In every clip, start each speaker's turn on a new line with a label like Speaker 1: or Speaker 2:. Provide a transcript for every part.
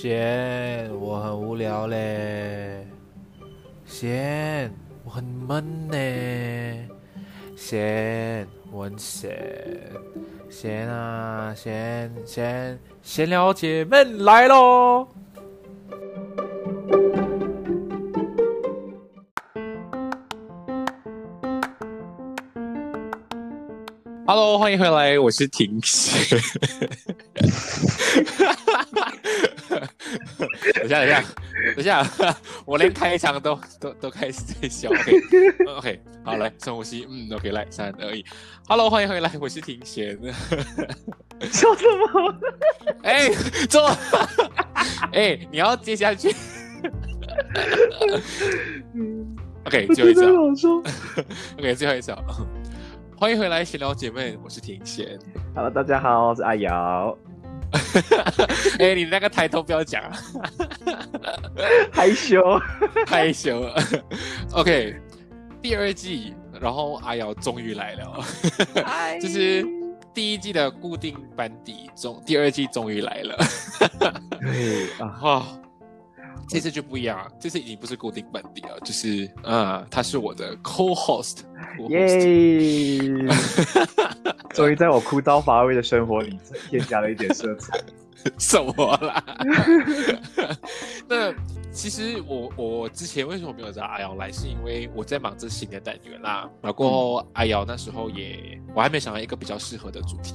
Speaker 1: 贤，我很无聊嘞。贤，我很闷呢。贤，我很闲。贤啊，贤贤，闲聊姐妹来喽
Speaker 2: ！Hello，欢迎回来，我是婷贤。等下，等下，等下，我连开场都都都开始在笑。OK，OK，好，来深呼吸。嗯，OK，来三二一，Hello，欢迎回来，我是庭贤。
Speaker 3: 笑什么？
Speaker 2: 哎，坐。哎，你要接下去。OK，最后一首。OK，最后一首。欢迎回来，闲聊姐妹，我是庭贤。
Speaker 3: Hello，大家好，我是阿瑶。
Speaker 2: 哎，你那个抬头不要讲啊，
Speaker 3: 害羞，
Speaker 2: 害羞。OK，第二季，然后阿瑶终于来了，就是第一季的固定班底终，第二季终于来了。
Speaker 3: 对
Speaker 2: 啊，这次就不一样，这次已经不是固定班底了，就是啊，他是我的 co-host。
Speaker 3: 耶！终于在我枯燥乏味的生活里添加了一点色彩。
Speaker 2: 什么啦？那其实我我之前为什么没有找阿瑶来，是因为我在忙着新的单元啦。然后阿瑶那时候也我还没想到一个比较适合的主题。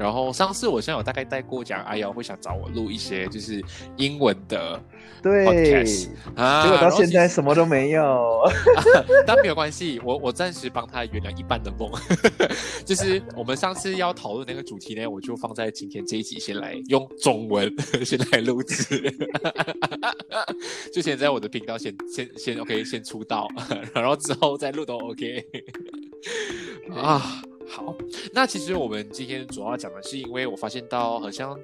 Speaker 2: 然后上次我现在有大概带过讲，阿瑶会想找我录一些就是英文的。
Speaker 3: 对，啊，结果到现在什么都没有，
Speaker 2: 但没有关系，我我暂时帮他圆了一半的梦，就是我们上次要讨论那个主题呢，我就放在今天这一集先来用中文 先来录制，就先在我的频道先先先 OK 先出道，然后之后再录都 OK，啊，好，那其实我们今天主要讲的是，因为我发现到好像。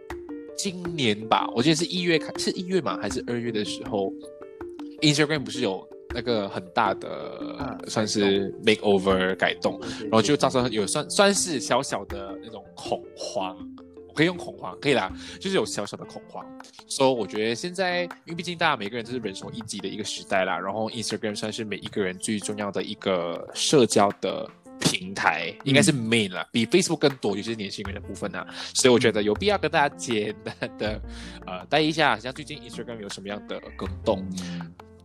Speaker 2: 今年吧，我记得是一月开，是一月嘛，还是二月的时候，Instagram 不是有那个很大的算是 makeover 改动，然后就造成有算算是小小的那种恐慌，我可以用恐慌，可以啦，就是有小小的恐慌。所以我觉得现在，因为毕竟大家每个人都是人手一机的一个时代啦，然后 Instagram 算是每一个人最重要的一个社交的。平台应该是 main 了，比 Facebook 更多，就是年轻人的部分啊，所以我觉得有必要跟大家简单的呃带一下，像最近 Instagram 有什么样的更动，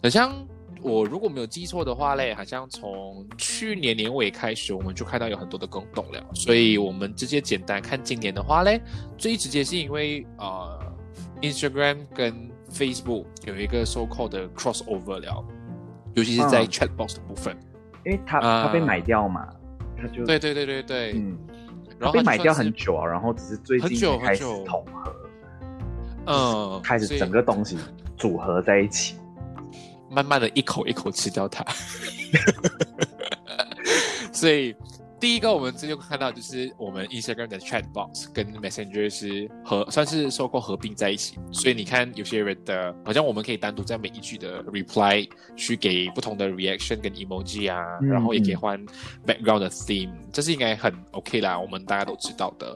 Speaker 2: 好像我如果没有记错的话嘞，好像从去年年尾开始，我们就看到有很多的更动了，所以我们直接简单看今年的话嘞，最直接是因为呃 Instagram 跟 Facebook 有一个 so called 的 crossover 了，尤其是在 Chatbox 的部分，
Speaker 3: 因为它它被买掉嘛。
Speaker 2: 对对对对对，
Speaker 3: 嗯，然后被买掉很久啊，然后只是最近开始统合，嗯，开始整个东西组合在一起，
Speaker 2: 慢慢的一口一口吃掉它，所以第一个我们这就看到就是我们 Instagram 的 Chat Box 跟 Messenger 是合算是收购合并在一起，所以你看有些人的，好像我们可以单独在每一句的 reply 去给不同的 reaction 跟 emoji 啊，然后也可以换 background 的 theme，这是应该很 OK 啦，我们大家都知道的。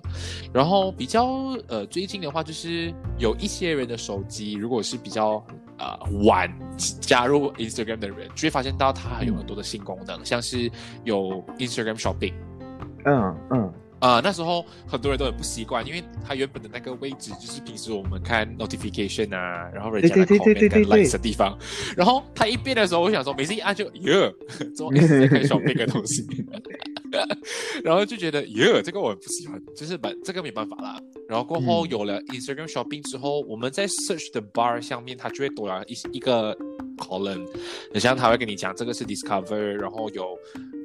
Speaker 2: 然后比较呃最近的话，就是有一些人的手机如果是比较呃晚加入 Instagram 的人，就会发现到它还有很多的新功能，像是有 Instagram Shopping。
Speaker 3: 嗯嗯。
Speaker 2: 啊，那时候很多人都很不习惯，因为它原本的那个位置就是平时我们看 notification 啊，然后人家的 comment 跟 likes 的地方，然后它一变的时候，我想说每次一按就耶，终于可以 shopping 的东西，然后就觉得耶，这个我很不喜欢，就是把这个没办法啦。然后过后有了 Instagram shopping 之后，我们在 search 的 bar 上面，它就会多了一一个 column，很像他会跟你讲这个是 discover，然后有。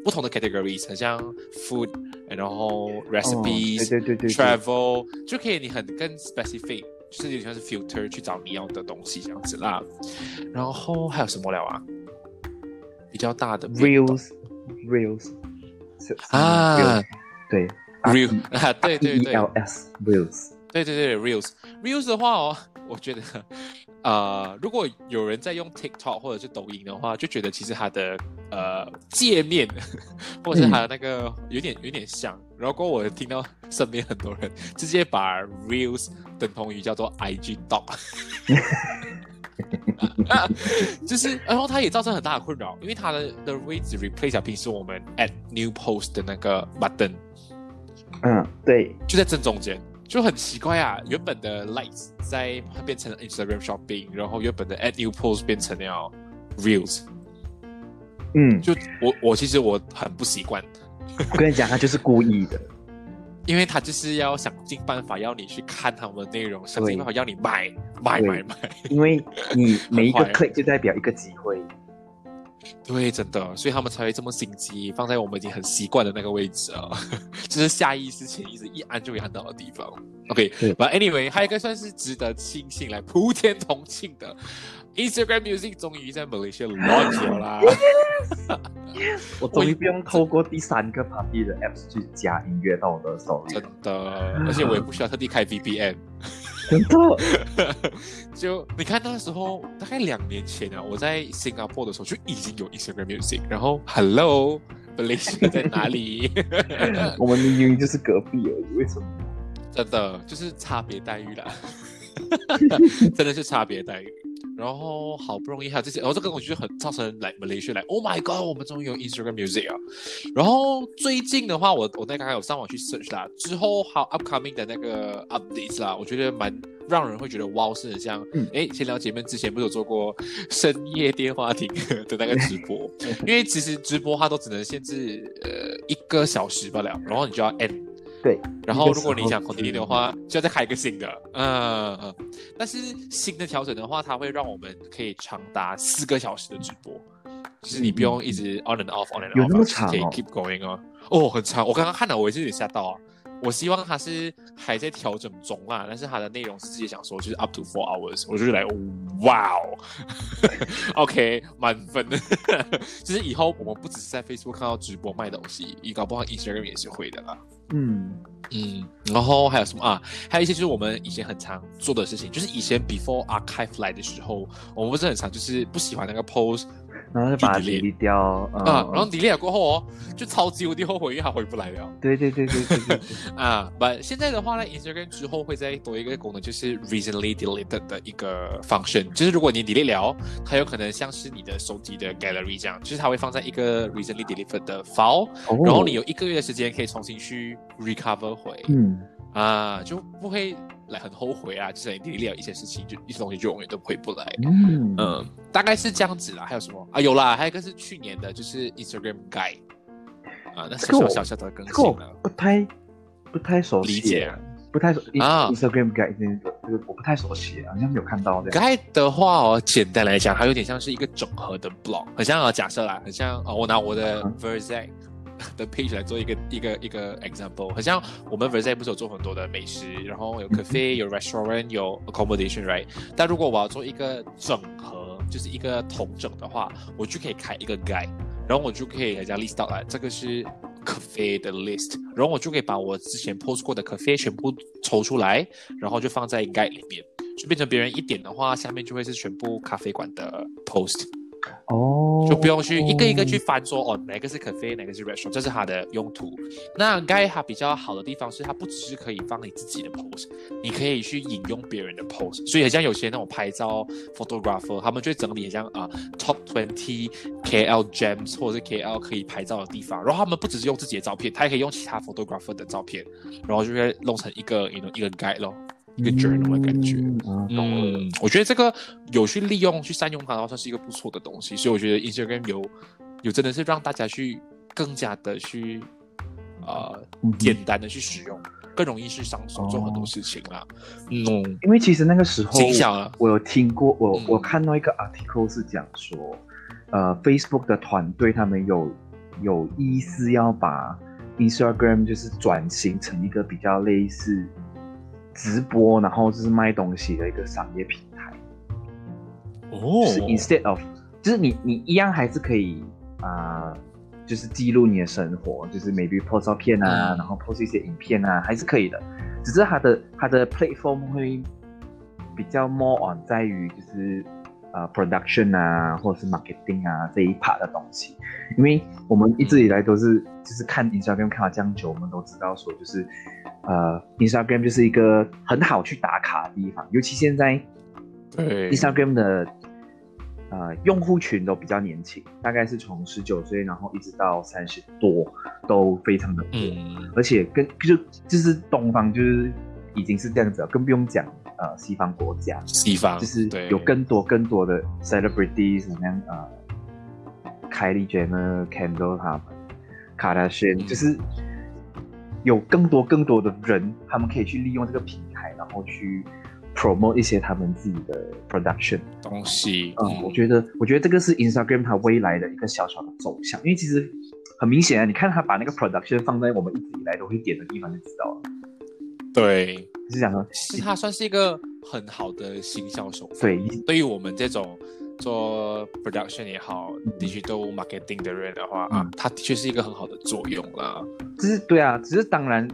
Speaker 2: 不同的 categories，很像 food，然后 recipes，
Speaker 3: 对对对
Speaker 2: ，travel，就可以你很更 specific，就是有像是 filter 去找你要的东西这样子啦。然后还有什么了啊？比较大的
Speaker 3: reels，reels，
Speaker 2: 啊，
Speaker 3: 对
Speaker 2: ，reels，啊，对对对
Speaker 3: ，reels，
Speaker 2: 对对对，reels，reels 的话哦，我觉得。呃，如果有人在用 TikTok 或者是抖音的话，就觉得其实它的呃界面或者是它的那个有点有点像。然后我听到身边很多人直接把 Reels 等同于叫做 IG Dog，就是，然后它也造成很大的困扰，因为它的的位置 replace 平时我们 Add New Post 的那个 button，
Speaker 3: 嗯，对，
Speaker 2: 就在正中间。就很奇怪啊，原本的 Lights 在变成 Instagram Shopping，然后原本的 Add New Post 变成了 Reels。
Speaker 3: 嗯，
Speaker 2: 就我我其实我很不习惯。
Speaker 3: 我跟你讲，他就是故意的，
Speaker 2: 因为他就是要想尽办法要你去看他们的内容，想尽办法要你买买买买。
Speaker 3: 因为你每一个 click 就代表一个机会。
Speaker 2: 对，真的，所以他们才会这么心机，放在我们已经很习惯的那个位置啊，就是下意识、潜意识一按就会按到的地方。OK，But anyway，还有一个算是值得庆幸、来普天同庆的，Instagram Music 终于在 Malaysia launch 了啦！
Speaker 3: 我终于不用透过第三个 Party 的 Apps 去加音乐到我的手里，
Speaker 2: 真的，而且我也不需要特地开 VPN。
Speaker 3: 真的，
Speaker 2: 就你看那时候大概两年前啊，我在新加坡的时候就已经有 Instagram Music，然后 Hello，Malaysia 在哪里？
Speaker 3: 我们明明就是隔壁而已，为什么？
Speaker 2: 真的就是差别待遇啦，真的是差别待遇。然后好不容易还有这些，然后这个东西就很造成来 Malaysia 来，Oh my God，我们终于有 Instagram Music 啊！然后最近的话，我我那刚刚有上网去 search 啦，之后还有 upcoming 的那个 updates 啦，我觉得蛮让人会觉得哇，是很像，哎，先聊姐妹之前不是有做过深夜电话亭的那个直播，因为其实直播它都只能限制呃一个小时罢了，然后你就要 end。
Speaker 3: 对，
Speaker 2: 然后如果你想 continue 的话，就要再开一个新的，嗯嗯。但是新的调整的话，它会让我们可以长达四个小时的直播，就是你不用一直 on and off，on and off，可以 keep going 哦。哦，很长，我刚刚看到我也是有点吓到啊。我希望它是还在调整中啦，但是它的内容是自己想说，就是 up to four hours，我就来，哇哦，OK，满分。就是以后我们不只是在 Facebook 看到直播卖东西，你搞不好 Instagram 也是会的啦。
Speaker 3: 嗯
Speaker 2: 嗯，然后还有什么啊？还有一些就是我们以前很常做的事情，就是以前 before archive 来的时候，我们不是很常就是不喜欢那个 pose。
Speaker 3: 然后就把它 delete 掉
Speaker 2: 啊，然后 delete 过后哦，就超级无敌后悔，因为它回不来了。
Speaker 3: 对对对对对对
Speaker 2: 啊！不，现在的话呢，Instagram 之后会再多一个功能，就是 recently deleted 的一个 function，就是如果你 delete 了，它有可能像是你的手机的 gallery 这样，就是它会放在一个 recently deleted 的 file，然后你有一个月的时间可以重新去 recover 回。
Speaker 3: 嗯
Speaker 2: 啊，就不会。来很后悔啊，就是你历了一些事情，就一些东西就永远都回不来。
Speaker 3: 嗯
Speaker 2: 嗯，大概是这样子啦。还有什么啊？有啦，还有一个是去年的，就是 Instagram Guide 啊，那是小小小的更新了。
Speaker 3: 不太不太熟悉，
Speaker 2: 理解
Speaker 3: 不太熟啊。Instagram Guide 这个我不太熟悉，好像没有看到的。
Speaker 2: Guide 的话哦，简单来讲，它有点像是一个整合的 blog，很像啊，假设啦，很像啊，我拿我的 Verse。的 page 来做一个一个一个 example，好像我们 Versailles 不是有做很多的美食，然后有 cafe，有 restaurant，有 accommodation，right？但如果我要做一个整合，就是一个统整的话，我就可以开一个 guide，然后我就可以人家 list out 来，这个是 cafe 的 list，然后我就可以把我之前 post 过的 cafe 全部抽出来，然后就放在 guide 里面，就变成别人一点的话，下面就会是全部咖啡馆的 post。
Speaker 3: 哦，
Speaker 2: 就不用去一个一个去翻说哦，哪个是 cafe，哪个是 restaurant，这是它的用途。那 Guide 它比较好的地方是，它不只是可以放你自己的 post，你可以去引用别人的 post。所以很像有些那种拍照 photographer，他们就会整理像啊 top twenty KL gems 或者是 KL 可以拍照的地方，然后他们不只是用自己的照片，他也可以用其他 photographer 的照片，然后就会弄成一个一个一个 guide 咯。一个 journal 的感觉，嗯，我觉得这个有去利用、去善用它的话，算是一个不错的东西。所以我觉得 Instagram 有有真的是让大家去更加的去呃简单的去使用，更容易去上手做很多事情啦。嗯，
Speaker 3: 因为其实那个时候，我有听过，我我看到一个 article 是讲说，呃，Facebook 的团队他们有有意思要把 Instagram 就是转型成一个比较类似。直播，然后就是卖东西的一个商业平台。
Speaker 2: 哦，
Speaker 3: 是 instead of，就是你你一样还是可以啊，就是记录你的生活，就是 maybe post 照片啊，然后 post 一些影片啊，还是可以的。只是它的它的 platform 会比较 more on 在于就是呃 production 啊，或者是 marketing 啊这一 part 的东西。因为我们一直以来都是就是看 Instagram 看了这样久，我们都知道说就是。呃，Instagram 就是一个很好去打卡的地方，尤其现在，
Speaker 2: 对
Speaker 3: Instagram 的呃用户群都比较年轻，大概是从十九岁，然后一直到三十多，都非常的多，而且跟就就是东方就是已经是这样子了，更不用讲呃西方国家，
Speaker 2: 西方
Speaker 3: 就是有更多更多的 celebrities，什么样啊，Kylie Jenner、Kendall 他们，卡达轩就是。有更多更多的人，他们可以去利用这个平台，然后去 promote 一些他们自己的 production
Speaker 2: 东西。
Speaker 3: 嗯，我觉得，我觉得这个是 Instagram 它未来的一个小小的走向。因为其实很明显啊，你看他把那个 production 放在我们一直以来都会点的地方，就知道了。
Speaker 2: 对，
Speaker 3: 是这样说，
Speaker 2: 是它算是一个很好的行销手法。
Speaker 3: 对，
Speaker 2: 对于我们这种。做 production 也好，digital marketing 的人的话啊，它的确是一个很好的作用啦。
Speaker 3: 只是对啊，只是当然，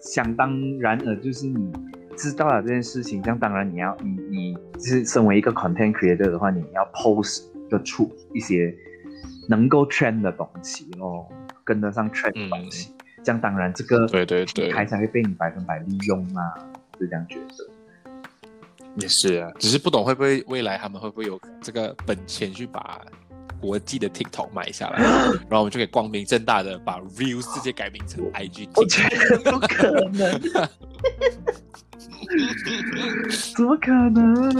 Speaker 3: 想当然了，就是你知道了这件事情，这样当然你要你你是身为一个 content creator 的话，你要 post 的出一些能够 trend 的东西哦，跟得上 trend 的东西，这样当然这个
Speaker 2: 对对对，
Speaker 3: 才会被你百分百利用啊，是这样觉得。
Speaker 2: 也是啊，只是不懂会不会未来他们会不会有这个本钱去把国际的 TikTok 买下来，然后我们就可以光明正大的把 Real 世界改名成 IG。
Speaker 3: 我觉得不可能，怎么可能？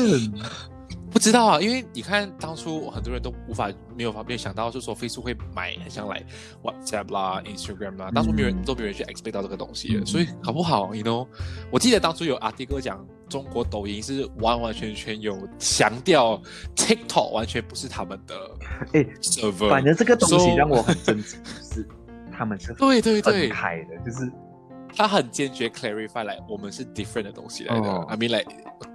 Speaker 2: 不知道啊，因为你看当初很多人都无法没有法没有想到，就是说 Facebook 会买很像来 WhatsApp 啦、Instagram 啦，当初没有人都没有人去 expect 到这个东西，所以好不好？You know，我记得当初有阿迪哥讲，中国抖音是完完全全有强调 TikTok 完全不是他们的
Speaker 3: 哎
Speaker 2: ，server，
Speaker 3: 反正这个东西让我很震惊，是他们是
Speaker 2: 对对对
Speaker 3: 开的，就是
Speaker 2: 他很坚决 clarify 来我们是 different 的东西来的，I mean like。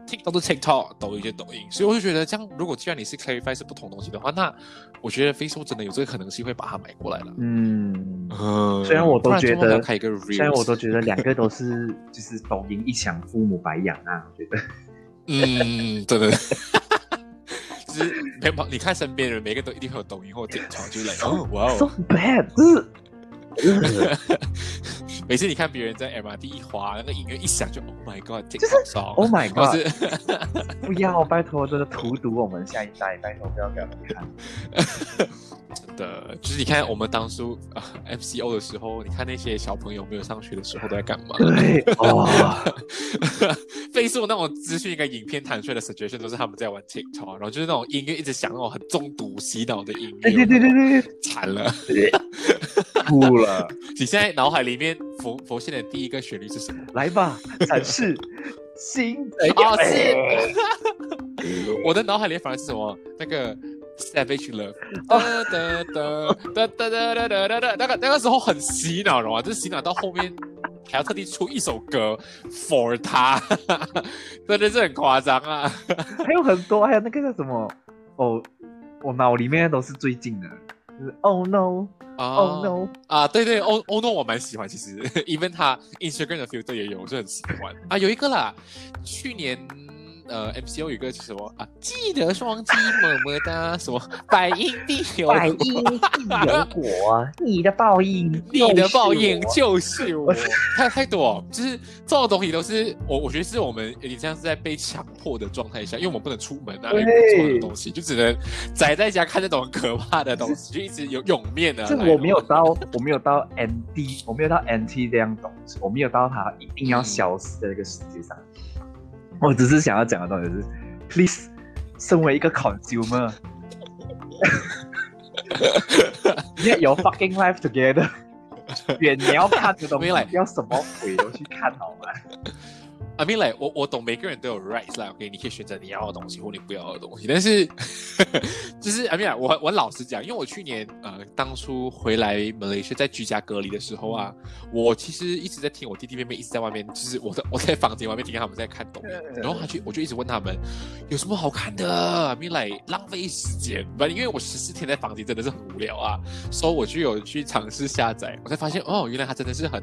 Speaker 2: TikTok 是 TikTok，抖音就抖音，所以我就觉得这样，如果既然你是 Clarify 是不同东西的话，那我觉得 Facebook 真的有这个可能性会把它买过来了。
Speaker 3: 嗯，虽然我都觉得，
Speaker 2: 虽
Speaker 3: 然我都觉得两个都是就是抖音一响，父母白养啊，我觉得。
Speaker 2: 嗯，真的。就是没有，你看身边人，每个都一定会有抖音或 TikTok，就是来 哦，哇哦
Speaker 3: ，so bad。
Speaker 2: 每次你看别人在 MRT 一滑，那个音乐一响就 Oh my God，
Speaker 3: 就是 Oh my God，不要拜托，真的荼毒我们下一代，拜托不要给他们看。
Speaker 2: 真的，就是你看我们当初啊 MCO 的时候，你看那些小朋友没有上学的时候都在干嘛？
Speaker 3: 对，哇，
Speaker 2: 飞速那种资讯跟影片弹出来的 suggestion 都是他们在玩 TikTok，然后就是那种音乐一直响，那种很中毒洗脑的音乐，
Speaker 3: 对对对对对，
Speaker 2: 惨了，
Speaker 3: 哭了。
Speaker 2: 你现在脑海里面浮浮现的第一个旋律是什么？
Speaker 3: 来吧，展示新的
Speaker 2: 啊！我的脑海里反而是什么？那个。Savage Love，哒哒哒哒哒哒哒哒哒，那个那个时候很洗脑的嘛，就是洗脑到后面还要特地出一首歌 for 他，真的是很夸张啊！
Speaker 3: 还有很多，还有那个叫什么？哦，我脑里面都是最近的。就是 Oh no,
Speaker 2: 啊
Speaker 3: Oh no，
Speaker 2: 啊，对对，Oh Oh no，我蛮喜欢，其实。Even 他 Instagram 的 filter 也有，我就很喜欢。啊。有一个啦，去年呃 MCO 有一个什么啊，记得双击么么哒，什么百因必有
Speaker 3: 百因必有果，你的报应，
Speaker 2: 你的报应
Speaker 3: 就
Speaker 2: 就是我，太太多，就是这种东西都是我，我觉得是我们有点像是在被强迫的状态下，因为我们不能出门啊，
Speaker 3: 对
Speaker 2: 有这种的东西，就只能宅在家看这种很可怕的东西，就一直有涌面的。
Speaker 3: 是我没有到，我没有到 ND，我没有到 NT 这样东西，我没有到它一定要消失在这个世界上。我只是想要讲的东西是，please，身为一个 consumer，get your fucking life together。远你要看的东西，要什么鬼都去看好吗？
Speaker 2: I mean like 我我懂每个人都有 rights 啦，OK，你可以选择你要的东西或你不要的东西，但是就是 I mean like, 我我老实讲，因为我去年呃当初回来马来西亚在居家隔离的时候啊，我其实一直在听我弟弟妹妹一直在外面，就是我在我在房间外面听他们在看抖音，然后他去我就一直问他们有什么好看的，I mean like 浪费时间，不，因为我十四天在房间真的是很无聊啊，所以我就有去尝试下载，我才发现哦，原来它真的是很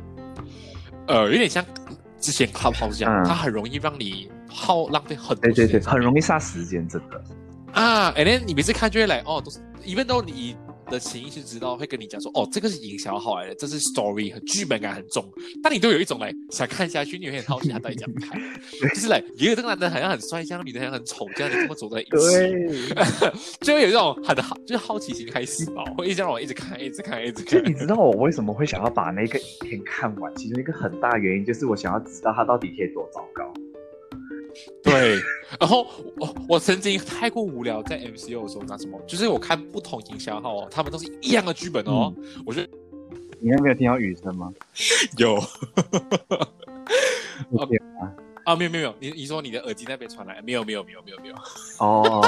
Speaker 2: 呃有点像。之前 Clubhouse 这样，
Speaker 3: 嗯
Speaker 2: 它很容易让你耗浪费很多
Speaker 3: 对对对，很容易杀时间，真的。
Speaker 2: 啊。And then 你每次看就会来哦，都是，even though 你的潜意识知道会跟你讲说，哦，这个是营销号来的，这是 story，和剧本感很重，但你都有一种来想看下去，你有点好奇他到底怎么看，就是来，也有这个男的好像很帅，这样女的好像很丑，这样你这么走在一起，
Speaker 3: 对，
Speaker 2: 就会有一种很好，就是好奇心开始吧，会一直让我一直看，一直看，一直看
Speaker 3: 就。你知道我为什么会想要把那个影片看完？其中一个很大原因就是我想要知道他到底可以多糟糕。
Speaker 2: 对，然后我我曾经太过无聊，在 MCO 的时候拿什么，就是我看不同营销号哦，他们都是一样的剧本哦，我觉得。
Speaker 3: 你还没有听到雨声吗？
Speaker 2: 有
Speaker 3: 对
Speaker 2: 啊，没有没有没有，你你说你的耳机那边传来，没有没有没有没有没有。
Speaker 3: 哦，，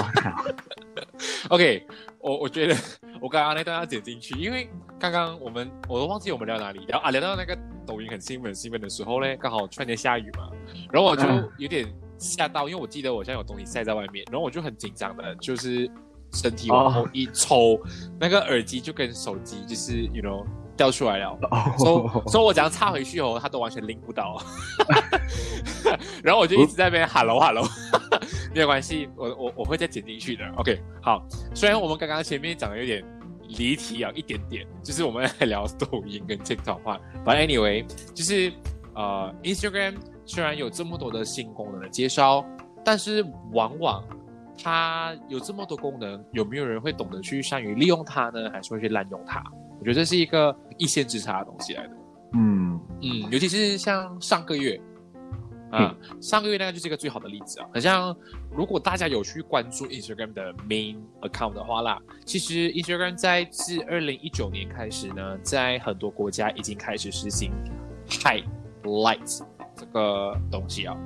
Speaker 2: OK，我我觉得我刚刚那段要剪进去，因为刚刚我们我都忘记我们聊哪里，聊啊聊到那个抖音很兴奋很兴奋的时候呢，刚好突然间下雨嘛，然后我就
Speaker 3: 嗯。
Speaker 2: 有点吓到，因为我记得我现在有东西晒在外面，然后我就很紧张的，就是身体往后一抽，那个耳机就跟手机就是 you know 掉出来了。所所以我只要插回去哦，它都完全拎不到。然后我就一直在那边 hello hello，没有关系，我我我会再剪进去的。OK，好。虽然我们刚刚前面讲的有点离题啊，一点点，就是我们来聊抖音跟 TikTok 话。But anyway，就是呃，Instagram 虽然有这么多的新功能的介绍，但是往往它有这么多功能，有没有人会懂得去善于利用它呢？还是会去滥用它？我觉得这是一个一线之差的东西来的。
Speaker 3: 嗯，
Speaker 2: 嗯，尤其是像上个月，啊，上个月那个就是一个最好的例子啊。好像如果大家有去关注 Instagram 的 main account 的话啦，其实 Instagram 在自二零一九年开始呢，在很多国家已经开始实行 highlight 这个东西啊，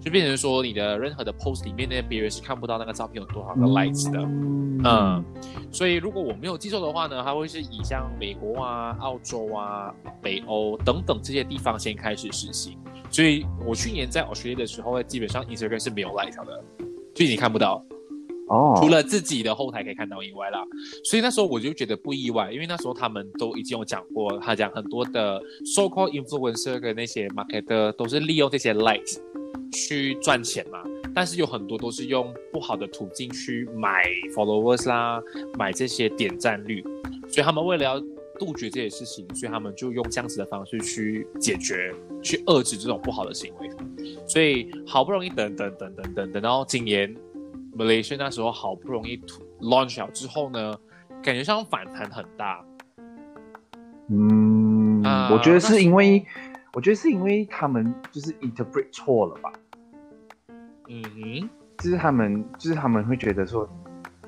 Speaker 2: 就变成说你的任何的 post 里面呢，别人是看不到那个照片有多少个 likes 的。嗯，所以如果我没有记错的话呢，它会是以像美国啊、澳洲啊、北欧等等这些地方先开始实行。所以我去年在 Australia 的时候，基本上 Instagram 是没有 like 条的，所以你看不到，
Speaker 3: 哦，
Speaker 2: 除了自己的后台可以看到以外啦。所以那时候我就觉得不意外，因为那时候他们都已经有讲过，他讲很多的 so called influencer 跟那些 marketer 都是利用这些 likes 去赚钱嘛。但是有很多都是用不好的途径去买 followers 啦，买这些点赞率，所以他们为了要杜绝这些事情，所以他们就用这样子的方式去解决、去遏制这种不好的行为。所以好不容易等等等等等等到今年 Malaysia 那时候好不容易 launch 之后呢，感觉上反弹很大。
Speaker 3: 嗯，
Speaker 2: 啊
Speaker 3: 我觉得是因为，我觉得是因为他们就是 interpret 错了吧，
Speaker 2: 嗯哼，
Speaker 3: 就是他们就是他们会觉得说，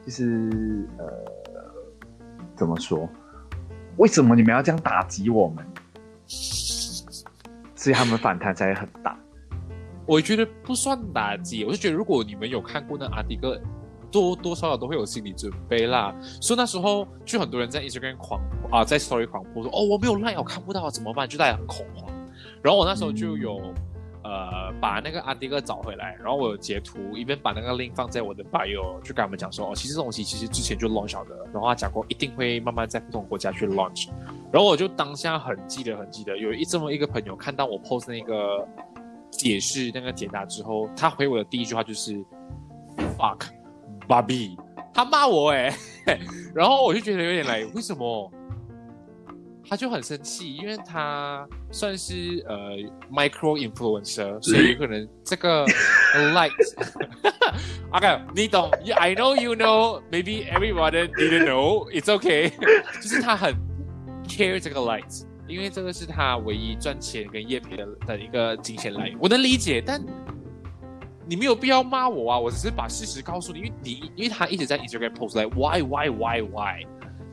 Speaker 3: 就是呃，怎么说？为什么你们要这样打击我们？所以他们反弹才会很大。
Speaker 2: 我觉得不算打击，我就觉得如果你们有看过那阿迪哥，多多少少都会有心理准备啦。所以那时候就很多人在 Instagram 狂啊，在 Story 狂播说：“哦，我没有 like，我看不到，怎么办？”就大家很恐慌。然后我那时候就有、呃把那个阿迪哥找回来，然后我有截图，一边把那个 link 放在我的 bio，就跟他们讲说，哦，其实这东西其实之前就 launch 的，然后他讲过一定会慢慢在不同国家去 launch，然后我就当下很记得很记得，有一这么一个朋友看到我 post 那个解释那个解答之后，他回我的第一句话就是 fuck Bobby，他骂我哎、然后我就觉得有点来，为什么？他就很生气，因为他算是呃 micro influencer，所以有可能这个 like OK，你懂？I know you know, maybe everyone didn't know. It's okay。就是他很 care 这个 likes，因为这个是他唯一赚钱跟业配的的一个金钱来源。我能理解，但你没有必要骂我啊！我只是把事实告诉你，因为你因为他一直在 Instagram post 来 why why why why，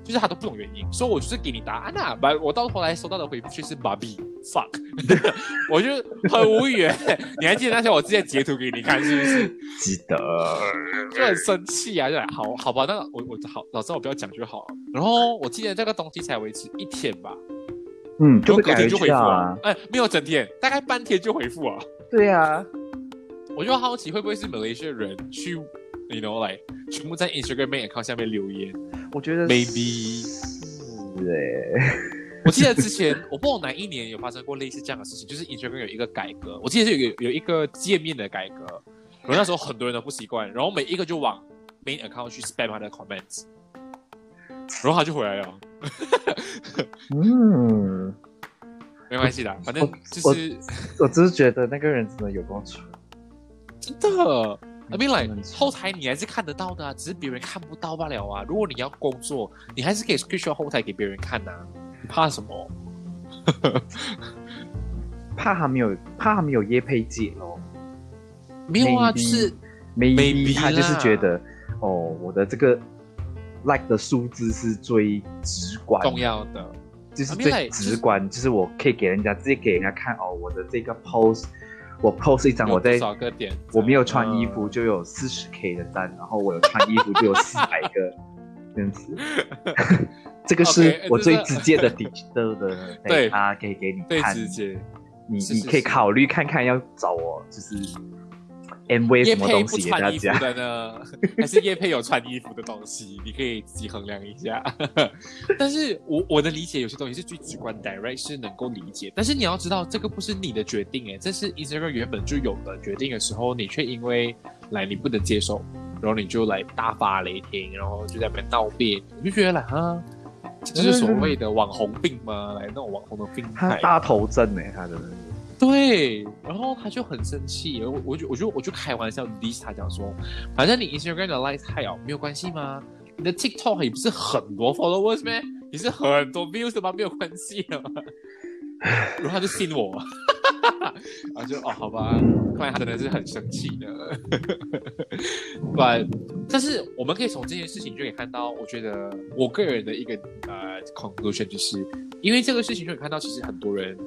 Speaker 2: 就是他都不懂原因，所以我就是给你答案啊。把我到头来收到的回复却是 Bobby fuck，我就很无语。你还记得那天我直接截图给你看是不是？
Speaker 3: 记得，
Speaker 2: 就很生气啊！就来好好吧，那我我好，老师我不要讲就好了。然后我记得这个东西才维持一天吧，
Speaker 3: 嗯，就
Speaker 2: 隔天就回复
Speaker 3: 啊
Speaker 2: 了。。哎，没有整天，大概半天就回复啊。
Speaker 3: 对啊，
Speaker 2: 我就好奇会不会是马来西亚人去，you know，like 全部在 Instagram main account 下面留言。
Speaker 3: 我觉得
Speaker 2: Maybe
Speaker 3: 是哎，
Speaker 2: 我记得之前我不知道哪一年有发生过类似这样的事情，就是 Instagram 有一个改革，我记得是有有一个界面的改革，然后那时候很多人都不习惯，然后每一个就往 main account 去 spam 他的 comments，然后他就回来了，
Speaker 3: 嗯，
Speaker 2: 没关系的，反正
Speaker 3: 我
Speaker 2: 就是
Speaker 3: 我只是觉得那个人真的有够蠢。
Speaker 2: 真的。I mean like 后台你还是看得到的、啊，只是别人看不到罢了啊。如果你要工作，你还是可以 screenshot 后台给别人看呐、你怕什么？
Speaker 3: 怕他没有，怕他没有业配姐咯。
Speaker 2: 没有啊就是
Speaker 3: Maybe 他就是觉得，哦，我的这个 like 的数字是最直观
Speaker 2: 重要的。
Speaker 3: 就是
Speaker 2: I mean
Speaker 3: 最
Speaker 2: like，
Speaker 3: 直观，就是我可以给人家直接给人家看哦，我的这个 post，我 post 一张我在
Speaker 2: 少个点？
Speaker 3: 我没有穿衣服
Speaker 2: 嗯
Speaker 3: 就有四十 K 的赞，然后我有穿衣服就有四百个这样子。这个是我最直接的底的的
Speaker 2: 对
Speaker 3: 啊，可以给你
Speaker 2: 最
Speaker 3: 看，
Speaker 2: 直接。
Speaker 3: 你你可以考虑看看要找我就是 M V
Speaker 2: 叶配
Speaker 3: 什么东
Speaker 2: 不穿衣服
Speaker 3: 西给大家。
Speaker 2: 的呢，还是叶配有穿衣服的东西？你可以自己衡量一下。但是我我的理解，有些东西是最直观，direct 是能够理解。但是你要知道，这个不是你的决定，哎，这是 Instagram 原本就有的决定的时候，你却因为来你不能接受，然后你就来大发雷霆，然后就在那边闹别扭，你就觉得来哈，这就是所谓的网红病吗？来那种网红的病态。
Speaker 3: 他大头症呢，他真的
Speaker 2: 对，然后他就很生气，我我就我就我就开玩笑 diss 他讲说，反正你 Instagram 的 like 太少没有关系吗？你的 TikTok 也不是很多 followers 咩？你是很多 views 吗？没有关系的嘛。然后他就信我，然后就哦好吧，看来他真的是很生气的。But 但是我们可以从这件事情就可以看到，我觉得我个人的一个呃 conclusion 就是，因为这个事情就可以看到，其实很多人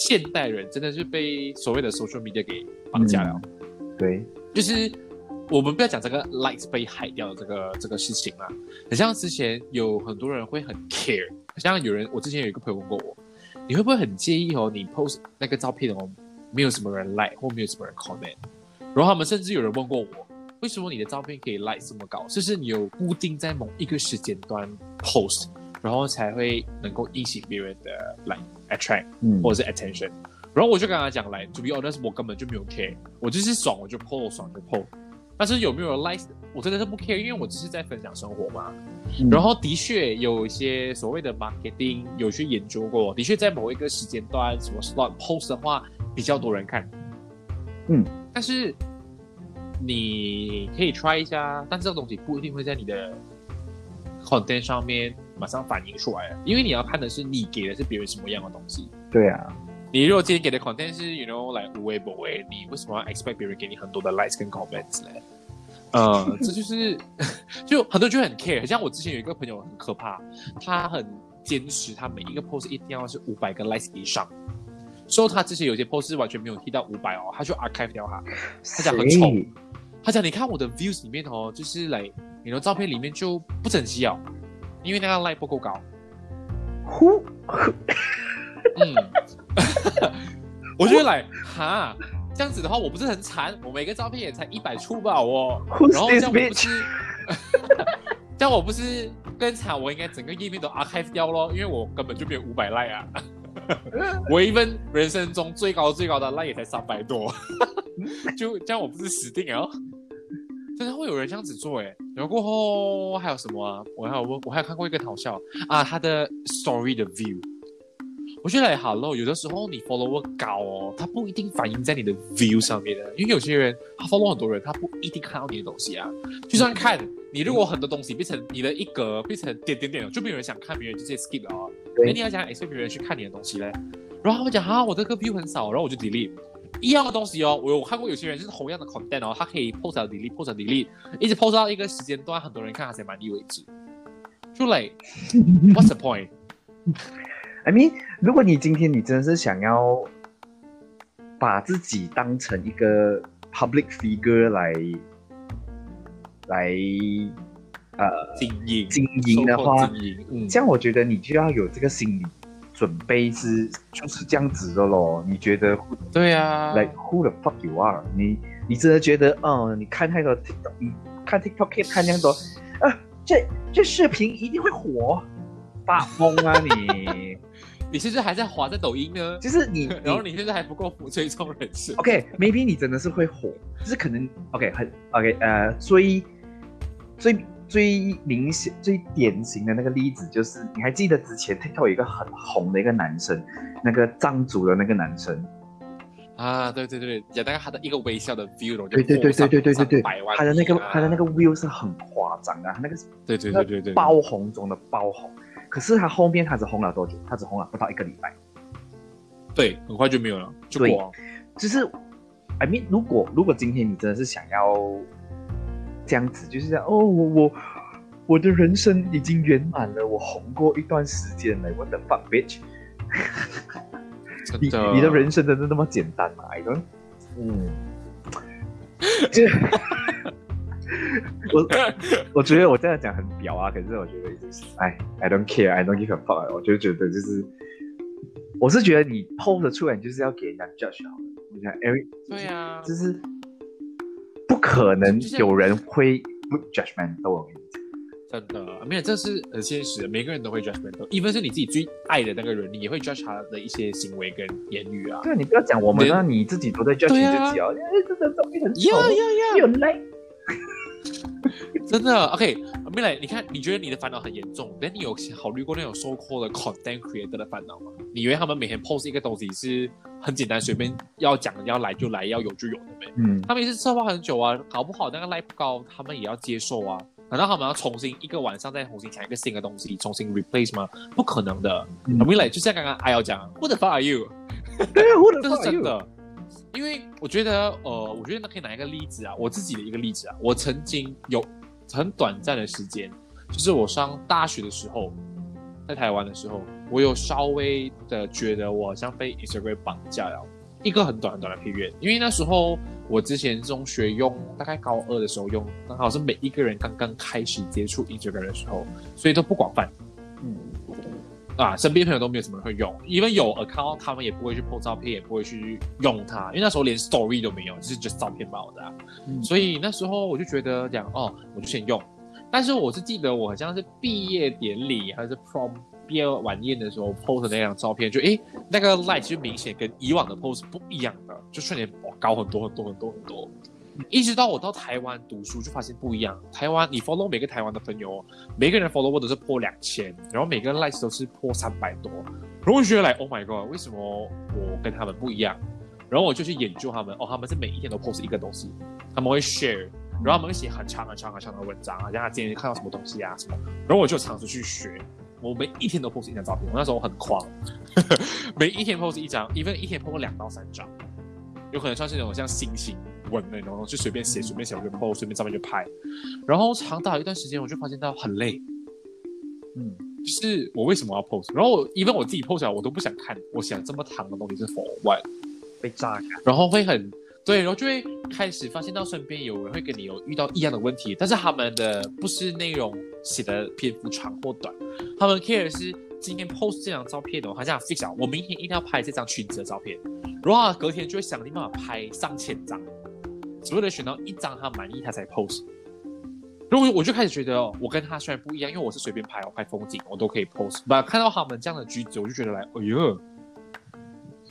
Speaker 2: 现代人真的是被所谓的 social media 给绑架了。
Speaker 3: 对，
Speaker 2: 就是我们不要讲这个 likes 被害掉的这个这个事情啦，很像之前有很多人会很 care，很像有人我之前有一个朋友问过我，你会不会很介意哦？你 post 那个照片哦，没有什么人 like 或没有什么人 comment，然后他们甚至有人问过我，为什么你的照片可以 like 这么高？就是你有固定在某一个时间段 post，然后才会能够引起别人的 like attract？
Speaker 3: 嗯，
Speaker 2: 或者是 attention。然后我就跟他讲来，to be honest，我根本就没有 care，我就是爽我就 po，爽就 po。但是有没有 like，我真的是不 care，因为我只是在分享生活嘛。
Speaker 3: 嗯
Speaker 2: 然后的确有一些所谓的 marketing 有去研究过，的确在某一个时间段什么 slot post 的话比较多人看。
Speaker 3: 嗯，
Speaker 2: 但是你可以 try 一下，但这个东西不一定会在你的 content 上面马上反映出来了，因为你要看的是你给的是别人什么样的东西。
Speaker 3: 对啊，
Speaker 2: 你如果今天给的 content 是 you know 来无微不微，你为什么要 expect 别人给你很多的 likes 跟 comments 呢？呃，这就是 就很多人就很 care，像我之前有一个朋友很可怕，他很坚持，他每一个 post 一定要是五百个 likes 以上。所以他之前有些 post 是完全没有 hit 到五百哦，他就 archive 掉他。他讲很丑他讲你看我的 views 里面哦，就是来你的照片里面就不整齐哦，因为那个 like 不够高。
Speaker 3: 呼，
Speaker 2: 嗯，我就会来哈，这样子的话我不是很惨？我每个照片也才一百出吧，我，然后这样我不是，这样我不是更惨？我应该整个页面都 archive 掉咯，因为我根本就没有五百 like 啊。我 even 人生中最高最高的 like 也才三百多，就这样我不是死定了？真的会有人这样子做哎，然后过后还有什么啊？我还有我我还有看过一个很好笑啊，他的 story 的 view，我觉得好 hello，有的时候你 follower 高哦，他不一定反映在你的 view 上面的，因为有些人他 follow 很多人，他不一定看到你的东西啊。就算看你如果很多东西变成你的一格变成点点点，就没有人想看，别人就直接 skip 了哦。
Speaker 3: 对
Speaker 2: 那你要讲 expect 别人去看你的东西嘞，然后他们讲啊，我这个 view 很少，然后我就 delete。一样的东西哦，我有看过有些人就是同样的 content 哦，他可以 post 到 delete，post 到 delete，一直 post 到一个时间段，很多人看他才满意为止。就 like what's the
Speaker 3: point？I mean，如果你今天你真的是想要把自己当成一个 public figure 来来呃
Speaker 2: 经营
Speaker 3: 经营的话，这样我觉得你就要有这个心理准备是就是这样子的咯。你觉得
Speaker 2: 对啊
Speaker 3: ，like who the fuck you are？你你真的觉得哦，你看太多 TikTok，你看 TikTok 可以看那样多，啊，这这视频一定会火，发疯啊你！
Speaker 2: 你是不是还在滑在抖音呢，
Speaker 3: 就是你，
Speaker 2: 然后你现在还不够追踪人士
Speaker 3: ，OK，maybe、你真的是会火，就是可能 OK 很 OK 呃最最最明显最典型的那个例子就是，你还记得之前 TikTok 有一个很红的一个男生，那个藏族的那个男生，
Speaker 2: 啊，对对对，也大概他的一个微笑的 view，
Speaker 3: 对对对对对对对对他的那个
Speaker 2: 啊
Speaker 3: 他的那个 view 是很夸张的，他那个是
Speaker 2: 对对对对对，
Speaker 3: 爆红中的爆红，可是他后面他只红了多久？他只红了不到一个礼拜。
Speaker 2: 对，很快就没有了，就过。
Speaker 3: 就是 I mean，如果如果今天你真的是想要这样子，就是这样哦，我我我的人生已经圆满了，我红过一段时间了，What the fuck bitch？你
Speaker 2: 的，
Speaker 3: 你的人生真的那么简单吗？I don't，嗯，就 我我觉得我这样讲很表啊，可是我觉得就是哎，I don't care，I don't give a fuck，我就觉得就是，我是觉得你 PO 的出来，你就是要给人家 judge 好了。你看，every
Speaker 2: 对啊，
Speaker 3: 就是不可能有人会不 judgmental，我跟你讲。
Speaker 2: 真的，没有，这是很现实的，每个人都会 judgmental，even 是你自己最爱的那个人，你也会 judge 他的一些行为跟言语啊。
Speaker 3: 对啊，你不要讲我们啊，你自己都在 judge 自己哦。哎，这这东西很丑，
Speaker 2: 呀呀呀！
Speaker 3: 有 like。
Speaker 2: 真的，OK，米莱，你看，你觉得你的烦恼很严重，但你有考虑过那种 so called 的 content creator 的烦恼吗？你以为他们每天 post 一个东西是很简单，随便要讲要来就来，要有就有的没？
Speaker 3: 嗯，
Speaker 2: 他们也是策划很久啊，搞不好那个 like 不高，他们也要接受啊。难道他们要重新一个晚上再重新讲一个新的东西，重新 replace 吗？不可能的。
Speaker 3: 嗯
Speaker 2: 米莱就像刚刚阿瑶讲，Who the fuck are you？
Speaker 3: 对啊，我的
Speaker 2: 这是真的。因为我觉得，呃，我觉得可以拿一个例子啊，我自己的一个例子啊，我曾经有很短暂的时间，就是我上大学的时候，在台湾的时候，我有稍微的觉得我好像被 Instagram 绑架了，一个很短很短的 pba 因为那时候我之前中学用，大概高二的时候用，刚好是每一个人刚刚开始接触 Instagram 的时候，所以都不广泛。
Speaker 3: 嗯，
Speaker 2: 啊，身边朋友都没有什么人会用，因为有 account，他们也不会去 po 照片，也不会去用它，因为那时候连 story 都没有，就是 just 照片包的啊、
Speaker 3: 嗯
Speaker 2: 所以那时候我就觉得讲哦，我就先用。但是我是记得我好像是毕业典礼还是 prom 毕业晚宴的时候 post 的那张照片，就诶那个 light 就明显跟以往的 post 不一样的，就瞬间哇高很多很多很多很多。一直到我到台湾读书，就发现不一样。台湾你 follow 每个台湾的朋友，每个人 follow 都是破两千，然后每个人 likes 都是破三百多，然后我就觉得来 Oh my God，为什么我跟他们不一样？然后我就去研究他们，哦，他们是每一天都 post 一个东西，他们会 share，然后他们会写很长很长很长的文章啊，让他今天看到什么东西啊什么，然后我就尝试去学，我每一天都 post 一张照片，我那时候很狂，每一天 post 一张，even 一天 post 两到三张，有可能算是那种像星星文的那种，就随便写随便写我就 post，随便照片就拍，然后长达一段时间我就发现到很累，
Speaker 3: 嗯，
Speaker 2: 就是我为什么要 post，然后我 even 我自己 post 出来我都不想看，我想这么长的东西是 for what。
Speaker 3: 被榨干。
Speaker 2: 然后会很对，然后就会开始发现到身边有人会跟你有遇到一样的问题，但是他们的不是内容写的篇幅长或短，他们 care 的是今天 post 这张照片哦，他这样 fix 啊，我明天一定要拍这张裙子的照片，然后他隔天就会想尽办法拍上千张，只为了选到一张他满意他才 post。如果我就开始觉得哦，我跟他虽然不一样，因为我是随便拍，我拍风景我都可以 post，不看到他们这样的举止，我就觉得来，哎呦，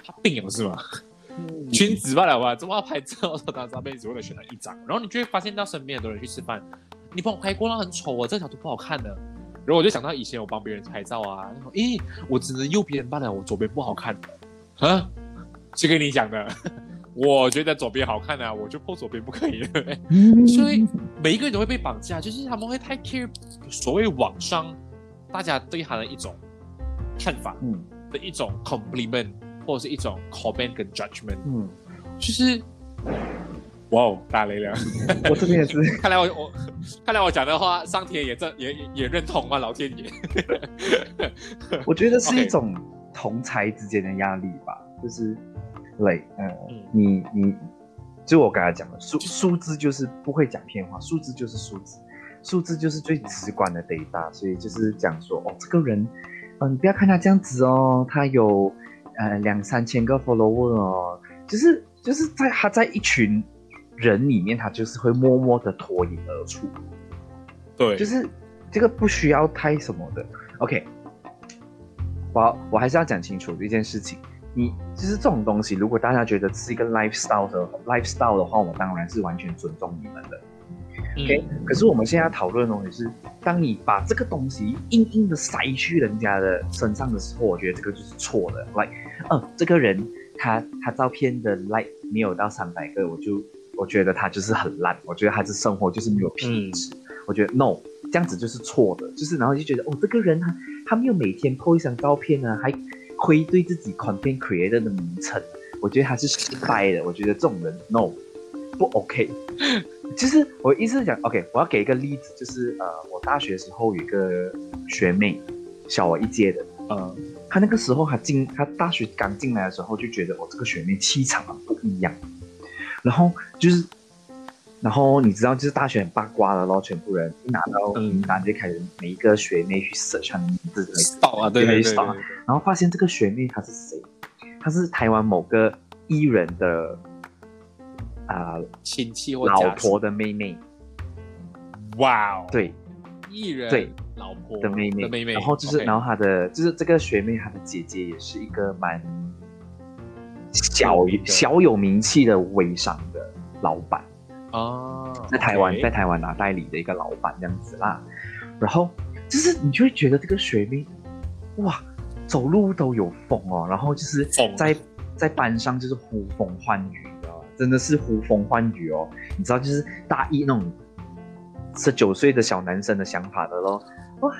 Speaker 2: 他病了是吗？裙子罢了吧，怎么要拍这么多张照片，只为了选到一张？然后你就会发现到身边很多人去吃饭，你帮我拍过，那很丑啊，这条图不好看的。然后我就想到以前我帮别人拍照啊，诶，我只能右边罢了，我左边不好看的，啊，谁跟你讲的？我觉得左边好看啊，我就破左边不可以了。所以每一个人都会被绑架，就是他们会太 care 所谓网上大家对他的一种看法，嗯，的一种 compliment。或者是一种 comment 跟 judgment，嗯，就是，哇哦，打雷了！
Speaker 3: 我这边也是，
Speaker 2: 看来我我看来我讲的话，上天也这也也认同啊？老天爷，
Speaker 3: 我觉得是一种 同才之间的压力吧，就是累，嗯，你你，就我刚才讲的数数字就是不会讲骗话，数字就是数字，数字就是最直观的 data，所以就是讲说，哦，这个人，嗯，你不要看他这样子哦，他有。呃，两三千个 follower 哦，就是就是在他在一群人里面，他就是会默默的脱颖而出。
Speaker 2: 对，
Speaker 3: 就是这个不需要太什么的。OK，我我还是要讲清楚一件事情。你就是这种东西，如果大家觉得是一个 lifestyle 的 lifestyle 的话，我当然是完全尊重你们的。OK，可是我们现在讨论的东西是，当你把这个东西硬硬的塞去人家的身上的时候，我觉得这个就是错的。Like，嗯，这个人他他照片的 like 没有到三百个，我就我觉得他就是很烂，我觉得他的生活就是没有品质。我觉得 no，这样子就是错的，就是然后就觉得哦，这个人他他没有每天 po 一张照片呢，还会对自己 content creator 的名称，我觉得他是失败的。我觉得这种人 no，不 OK。其实我意思是讲，OK，我要给一个例子，就是呃，我大学时候有一个学妹，小我一届的，呃，她那个时候她进她大学刚进来的时候就觉得我这个学妹气场不一样，然后就是，然后你知道就是大学很八卦的咯，全部人一拿到名单就开始每一个学妹去 search 名字
Speaker 2: 扫啊，对对对，
Speaker 3: 然后发现这个学妹她是谁？她是台湾某个艺人的。啊，
Speaker 2: 亲戚或
Speaker 3: 老婆的妹妹，
Speaker 2: 哇哦，
Speaker 3: 对，
Speaker 2: 艺人
Speaker 3: 对。
Speaker 2: 老婆
Speaker 3: 的妹妹，
Speaker 2: 妹妹，
Speaker 3: 然后就是，然后她的就是这个学妹，她的姐姐也是一个蛮小小有名气的微商的老板
Speaker 2: 哦，
Speaker 3: 在台湾在台湾拿代理的一个老板这样子啦，然后就是你就会觉得这个学妹哇，走路都有风哦，然后就是在在班上就是呼风唤雨。真的是呼风唤雨哦，你知道，就是大一那种十九岁的小男生的想法的咯。哇，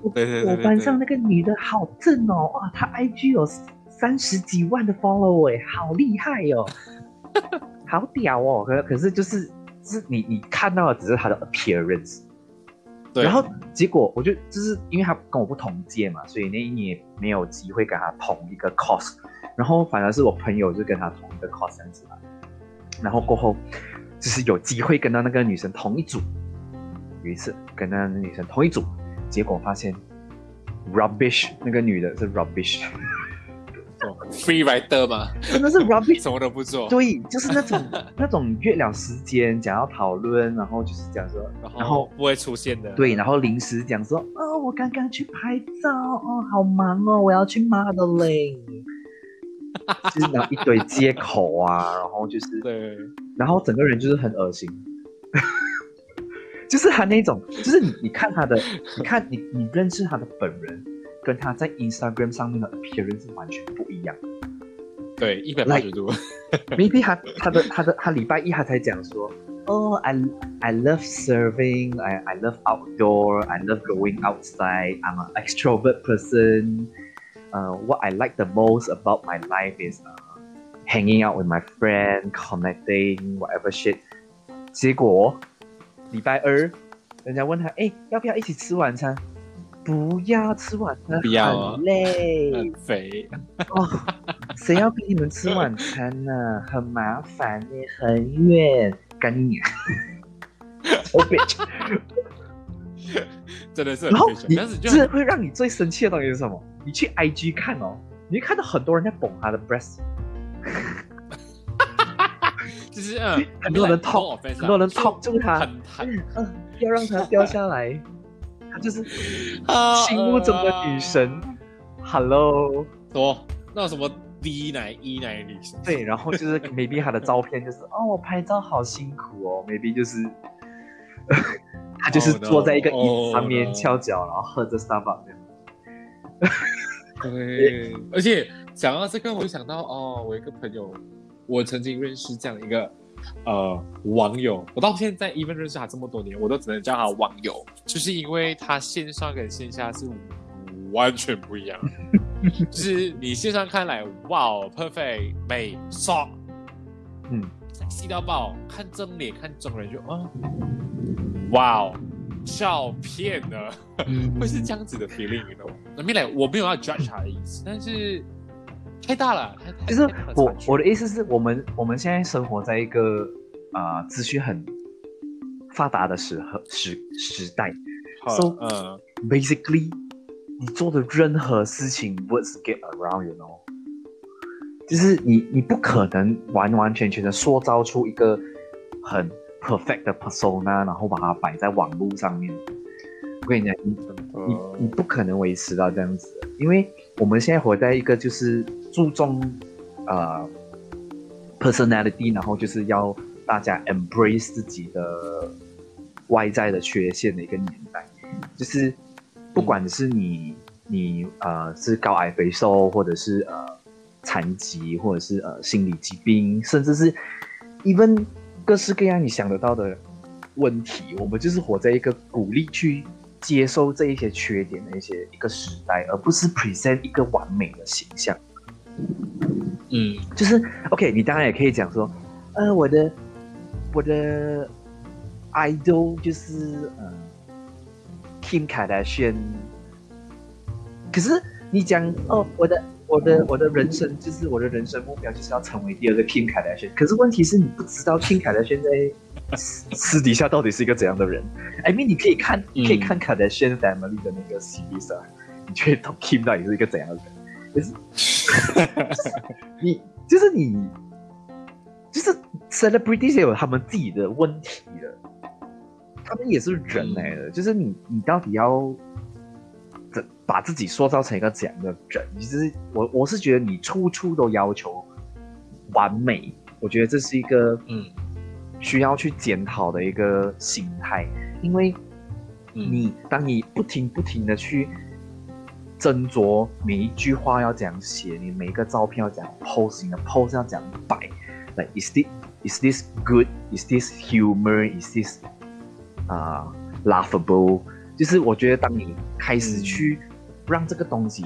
Speaker 3: 我我班上那个女的好正哦，哇，她 IG 有三十几万的 follow 哎，好厉害哦，好屌哦。可可是就是是你你看到的只是他的 appearance，对然后结果我就就是因为他跟我不同届嘛，所以那一年没有机会跟他同一个 course，然后反而是我朋友就跟他同一个 course 这样子嘛。然后过后，就是有机会跟到那个女生同一组。有一次跟那女生同一组，结果发现 rubbish，那个女的是 rubbish，free
Speaker 2: rider 吗？
Speaker 3: 真的是 rubbish，
Speaker 2: 什么都不做。
Speaker 3: 对，就是那种 那种约了时间讲要讨论，然后就是讲说，然后
Speaker 2: 不会出现的。
Speaker 3: 对，然后临时讲说，哦，我刚刚去拍照，哦，好忙哦，我要去 modeling。就是拿一堆接口啊，然后就是
Speaker 2: 对，
Speaker 3: 然后整个人就是很恶心，就是他那种，就是你你看他的，你看你你认识他的本人，跟他在 Instagram 上面的 appearance 是完全不一样。
Speaker 2: 对，一百八十度。
Speaker 3: Maybe 他他的他的他礼拜一他才讲说，哦，I I love serving，I I love outdoor，I love going outside，I'm an extrovert person。uh, what I like the most about my life is uh, hanging out with my friend, connecting, whatever shit。结果礼拜二，人家问他，哎，要不要一起吃晚餐？不要吃晚餐，
Speaker 2: 不要
Speaker 3: 很累，
Speaker 2: 很肥。
Speaker 3: 哦，谁要跟你们吃晚餐呢？很麻烦呢，很远，干你！我 bitch。
Speaker 2: 真的是很
Speaker 3: 然后你这会让你最生气的东西是什么？你去 IG 看哦，你会看到很多人在捧他的 breast，
Speaker 2: 就是嗯，
Speaker 3: 很多人
Speaker 2: 啊
Speaker 3: 很多人
Speaker 2: 就
Speaker 3: talk 住他，
Speaker 2: 很疼
Speaker 3: 嗯嗯，要让他掉下来，她就是
Speaker 2: 啊
Speaker 3: 心目中的女神。Hello，
Speaker 2: 多那种什么 D 奶一奶女神，
Speaker 3: 对，然后就是 maybe 她的照片就是哦，我拍照好辛苦哦，maybe 就是 她就是
Speaker 2: Oh
Speaker 3: 坐在一个椅子上
Speaker 2: oh
Speaker 3: 面翘脚，然后喝着 Starbucks。
Speaker 2: 对，而且讲到这个，我就想到哦，我一个朋友，我曾经认识这样一个呃网友，我到现在 even 认识他这么多年，我都只能叫他网友，就是因为他线上跟线下是完全不一样，就是你线上看来哇哦 perfect 美爽，
Speaker 3: 嗯，
Speaker 2: 细到爆，看正脸看真人就啊，哇哦，照片呢？会是这样子的 feeling，你懂吗？那没来，我没有要 judge 他的意思，但是太大了，
Speaker 3: 就是我我的意思是我们我们现在生活在一个啊、资讯很发达的时候时时代。so-
Speaker 2: 嗯
Speaker 3: ，，basically 你做的任何事情 words get around，you know，就是你你不可能完完全全的塑造出一个很 perfect 的 persona，然后把它摆在网络上面。我跟你讲，你你你不可能维持到这样子的，因为我们现在活在一个就是注重呃 personality，然后就是要大家 embrace 自己的外在的缺陷的一个年代，就是不管是你你呃是高矮肥瘦，或者是呃残疾，或者是呃心理疾病，甚至是 even 各式各样你想得到的问题，我们就是活在一个鼓励去接受这一些缺点的一些一个时代，而不是 present 一个完美的形象。
Speaker 2: 嗯。
Speaker 3: 就是 OK，你当然也可以讲说，呃，我的我的 idol 就是呃 Kim Kardashian，可是你讲哦，我的我的我的人生就是我的人生目标就是要成为第二个 Kim Kardashian，可是问题是你不知道 Kim Kardashian 在私私底下到底是一个怎样的人。I mean，你可以看
Speaker 2: 嗯
Speaker 3: 可以看 Kardashian Family 的那个 series 啊，你就会懂 Kim 到底是一个怎样的人。可是 你就是你，就是 celebrities 也有他们自己的问题的，他们也是人来的。就是你，你到底要怎把自己塑造成一个怎样的人？其实我我是觉得你处处都要求完美，我觉得这是一个
Speaker 2: 嗯
Speaker 3: 需要去检讨的一个心态，因为
Speaker 2: 嗯
Speaker 3: 你当你不停不停的去斟酌每一句话要怎样写，你每一个照片要怎样 pose，你的 pose 要怎样摆，like is this is this good? Is this humor? Is this 啊、laughable？就是我觉得当你开始去让这个东西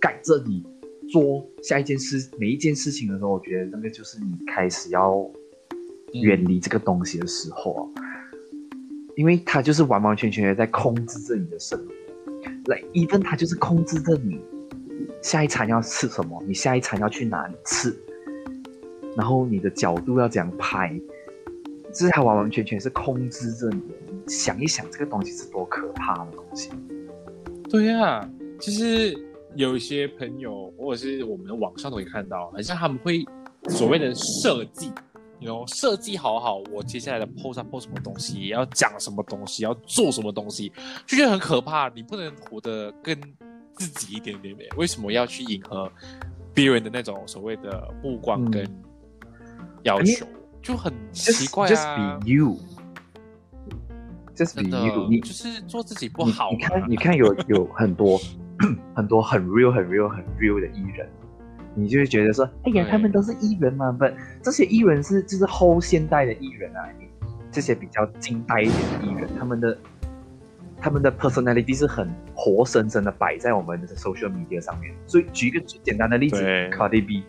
Speaker 3: 盖着你做下一件事每一件事情的时候，我觉得那个就是你开始要远离这个东西的时候啊，因为它就是完完全全的在控制着你的生活。来，even 它就是控制着你下一餐要吃什么，你下一餐要去哪里吃，然后你的角度要怎样拍，这是他完完全全是控制着你。想一想，这个东西是多可怕的东西。
Speaker 2: 对呀、就是有一些朋友或者是我们网上都会看到，好像他们会所谓的设计，你 know 设计好好，我接下来的 post 要 post 什么东西，要讲什么东西，要做什么东西，就觉得很可怕。你不能活得跟自己一点点点，为什么要去迎合别人的那种所谓的目光跟要求？就很奇怪
Speaker 3: Just,
Speaker 2: 啊
Speaker 3: just！be you. Just be you. 你
Speaker 2: 就是做自己不
Speaker 3: 你
Speaker 2: 好
Speaker 3: 你看，你看有有很多 很多很 real、很 real、很 real 的艺人，你就会觉得说，哎呀，他们都是艺人嘛，不，这些艺人是就是后现代的艺人啊，这些比较近代一点的艺人，他们的他们的 personality 是很活生生的摆在我们的 social media 上面。所以举一个最简单的例子
Speaker 2: 对
Speaker 3: ，Cardi B，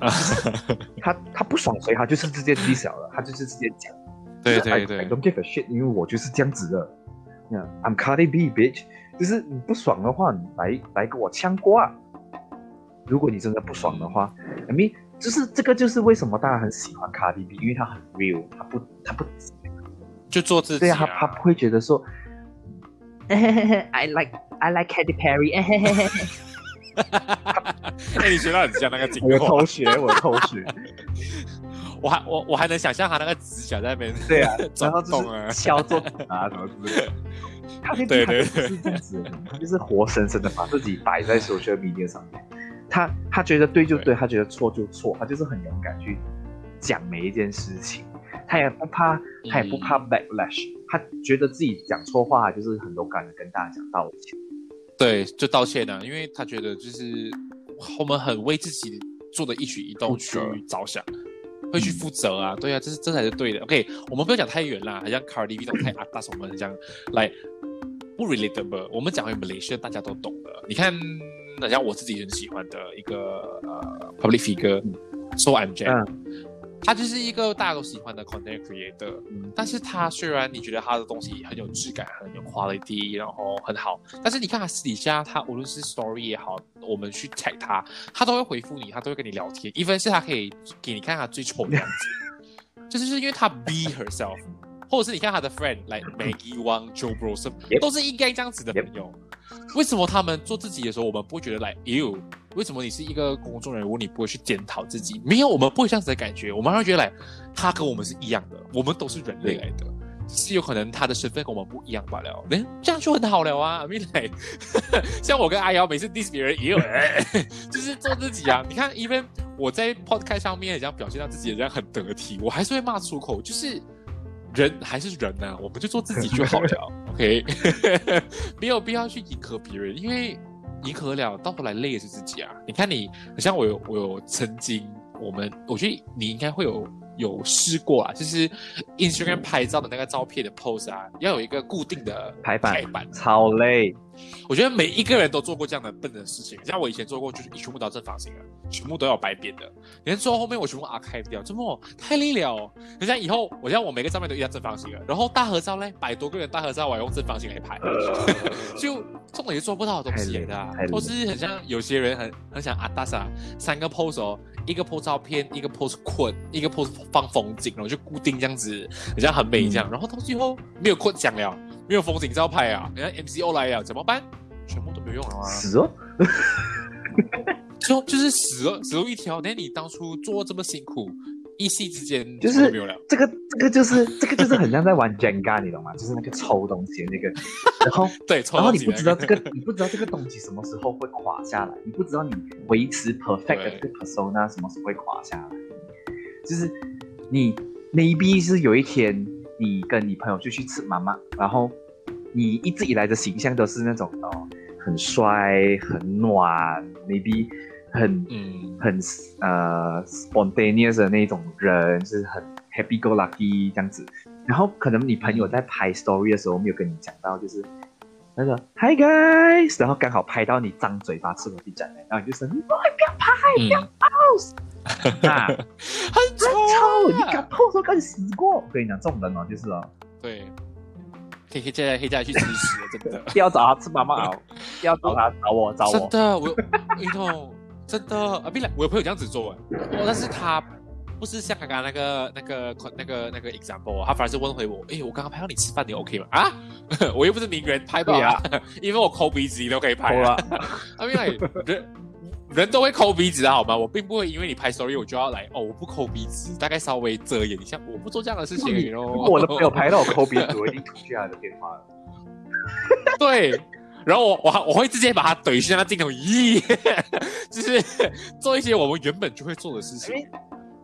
Speaker 3: 他他不爽谁，他就是直接 diss 了，他就是直接讲。
Speaker 2: 对对对
Speaker 3: I don't give a shit，因为我就是这样子的。Yeah, I'm Cardi B, bitch。就是你不爽的话，你来来跟我呛瓜。如果你真的不爽的话，I mean，就是这个就是为什么大家很喜欢 Cardi B，因为他很 real，他不他不
Speaker 2: 就做自己、
Speaker 3: 对啊，他他不会觉得说，I like I like Katy Perry，
Speaker 2: 哎，你觉得很像那个景
Speaker 3: 我有
Speaker 2: 话
Speaker 3: 偷学，我有偷学，
Speaker 2: 我还我我还能想象他那个指甲在那边
Speaker 3: 对啊，
Speaker 2: 转
Speaker 3: 然后就
Speaker 2: 动啊
Speaker 3: 是，敲桌啊什么之类的。他那
Speaker 2: 对对
Speaker 3: 他就是这样子的人，他 就是活生生的把自己摆在 social media 上面。他他觉得对就对，
Speaker 2: 对
Speaker 3: 他觉得错就错，他就是很勇敢去讲每一件事情，他也不怕，他也不怕 backlash，、他觉得自己讲错话，就是很勇敢的跟大家讲道歉。
Speaker 2: 对，就道歉啊，因为他觉得就是我们很为自己做的一举一动去着想，会去负责啊，对啊，这是这才是对的。OK，我们不要讲太远啦，好像 Cardi B 这种太阿大，什么这样来不 relatable，我们讲回 Malaysia 大家都懂的。你看，好像我自己很喜欢的一个呃 public figure，So I'm Jan，、
Speaker 3: 嗯
Speaker 2: 他就是一个大家都喜欢的 content creator。
Speaker 3: 嗯
Speaker 2: 但是他虽然你觉得他的东西很有质感、很有 quality，然后很好，但是你看他私底下，他无论是 story 也好，我们去 tag 他，他都会回复你，他都会跟你聊天。even 是他可以给你看他最丑的样子，这 就是因为他 be herself，或者是你看他的 friend like Maggie Wang、Joe
Speaker 3: Blossom，Yep
Speaker 2: 都是应该这样子的朋友。为什么他们做自己的时候，我们不会觉得来 you？为什么你是一个公众人物，你不会去检讨自己？没有，我们不会这样子的感觉，我们会觉得来他跟我们是一样的，我们都是人类来的。只是有可能他的身份跟我们不一样罢了，嗯，这样就很好了啊。Mean like，像我跟阿瑶每次 diss 别人也有，哎 就是做自己啊。你看，even 我在 podcast 上面这样表现到自己，这样很得体，我还是会骂出口，就是人还是人呐、我们就做自己就好了，OK，没有必要去迎合别人，因为迎合了到头来累的是自己啊。你看你，好像我有我有曾经，我们我觉得你应该会有有试过啊，就是 Instagram 拍照的那个照片的 pose 啊，要有一个固定的
Speaker 3: 排版
Speaker 2: 排版。
Speaker 3: 超累，
Speaker 2: 我觉得每一个人都做过这样的笨的事情，像我以前做过，就是全部都要正方形的，全部都要白边的。连做到后面我全部 archive 掉，这么太累了。哦。你像以后，我像我每个照片都一定要正方形的，然后大合照呢，百多个人大合照，我要用正方形来拍，就这种也做不到的东西来的、啊或是很像有些人很很想啊，大傻三个 pose 哦，一个 pose 照片，一个 pose 困，一个 pose 放风景，然后就固定这样子，很像很美这样，然后到最后没有困奖了，没有风景照拍啊，人家 MCO 来了怎么办？全部都没有用了啊！
Speaker 3: 死哦！
Speaker 2: 就就是死了死路一条。那你当初做这么辛苦，一夕之间
Speaker 3: 就是
Speaker 2: 没有了。
Speaker 3: 这个这个就是这个就是很像在玩 Jenga，你懂吗？就是那个抽东西的那个，然后
Speaker 2: 对，抽
Speaker 3: 然后你不知道这个，你不知道这个东西什么时候会垮下来，你不知道你维持 perfect 的这个 persona 什么时候会垮下来。就是你 maybe 是有一天你跟你朋友就去吃妈妈，然后你一直以来的形象都是那种哦很帅、很暖，maybe 很
Speaker 2: 嗯，
Speaker 3: 很呃 spontaneous 的那种人，就是很 happy go lucky 这样子。然后可能你朋友在拍 story 的时候没有跟你讲到，就是那个 Hi guys，然后刚好拍到你张嘴巴吃螺丝酱，然后你就说你不要
Speaker 2: 嗯，
Speaker 3: 啊，
Speaker 2: 很
Speaker 3: 臭，
Speaker 2: 臭
Speaker 3: 你敢碰说敢死过？我跟你讲，这种人哦，就是哦，
Speaker 2: 对，可以可以再可以再去吃屎了，真的。
Speaker 3: 不要找他吃妈妈熬，不要找他找我找我。
Speaker 2: 真的，我你懂，真的啊！不然我有朋友这样子做，哦，但是他不是像刚刚那个那个那个那个 example，他反而是问回我，哎，我刚刚拍到你吃饭，你 OK 吗？啊，我又不是名人，拍不了啊，因为我抠鼻子你都可以拍。
Speaker 3: 了，
Speaker 2: I mean like 人人都会抠鼻子的好吗？我并不会因为你拍 story 我就要来哦，我不抠鼻子，大概稍微遮掩一下，我不做这样的事情而已
Speaker 3: 如。果我的朋友拍到我抠鼻子，我一定吐去他的电话了。
Speaker 2: 对，然后我我还我会直接把它怼向那镜头，咦，就是做一些我们原本就会做的事情，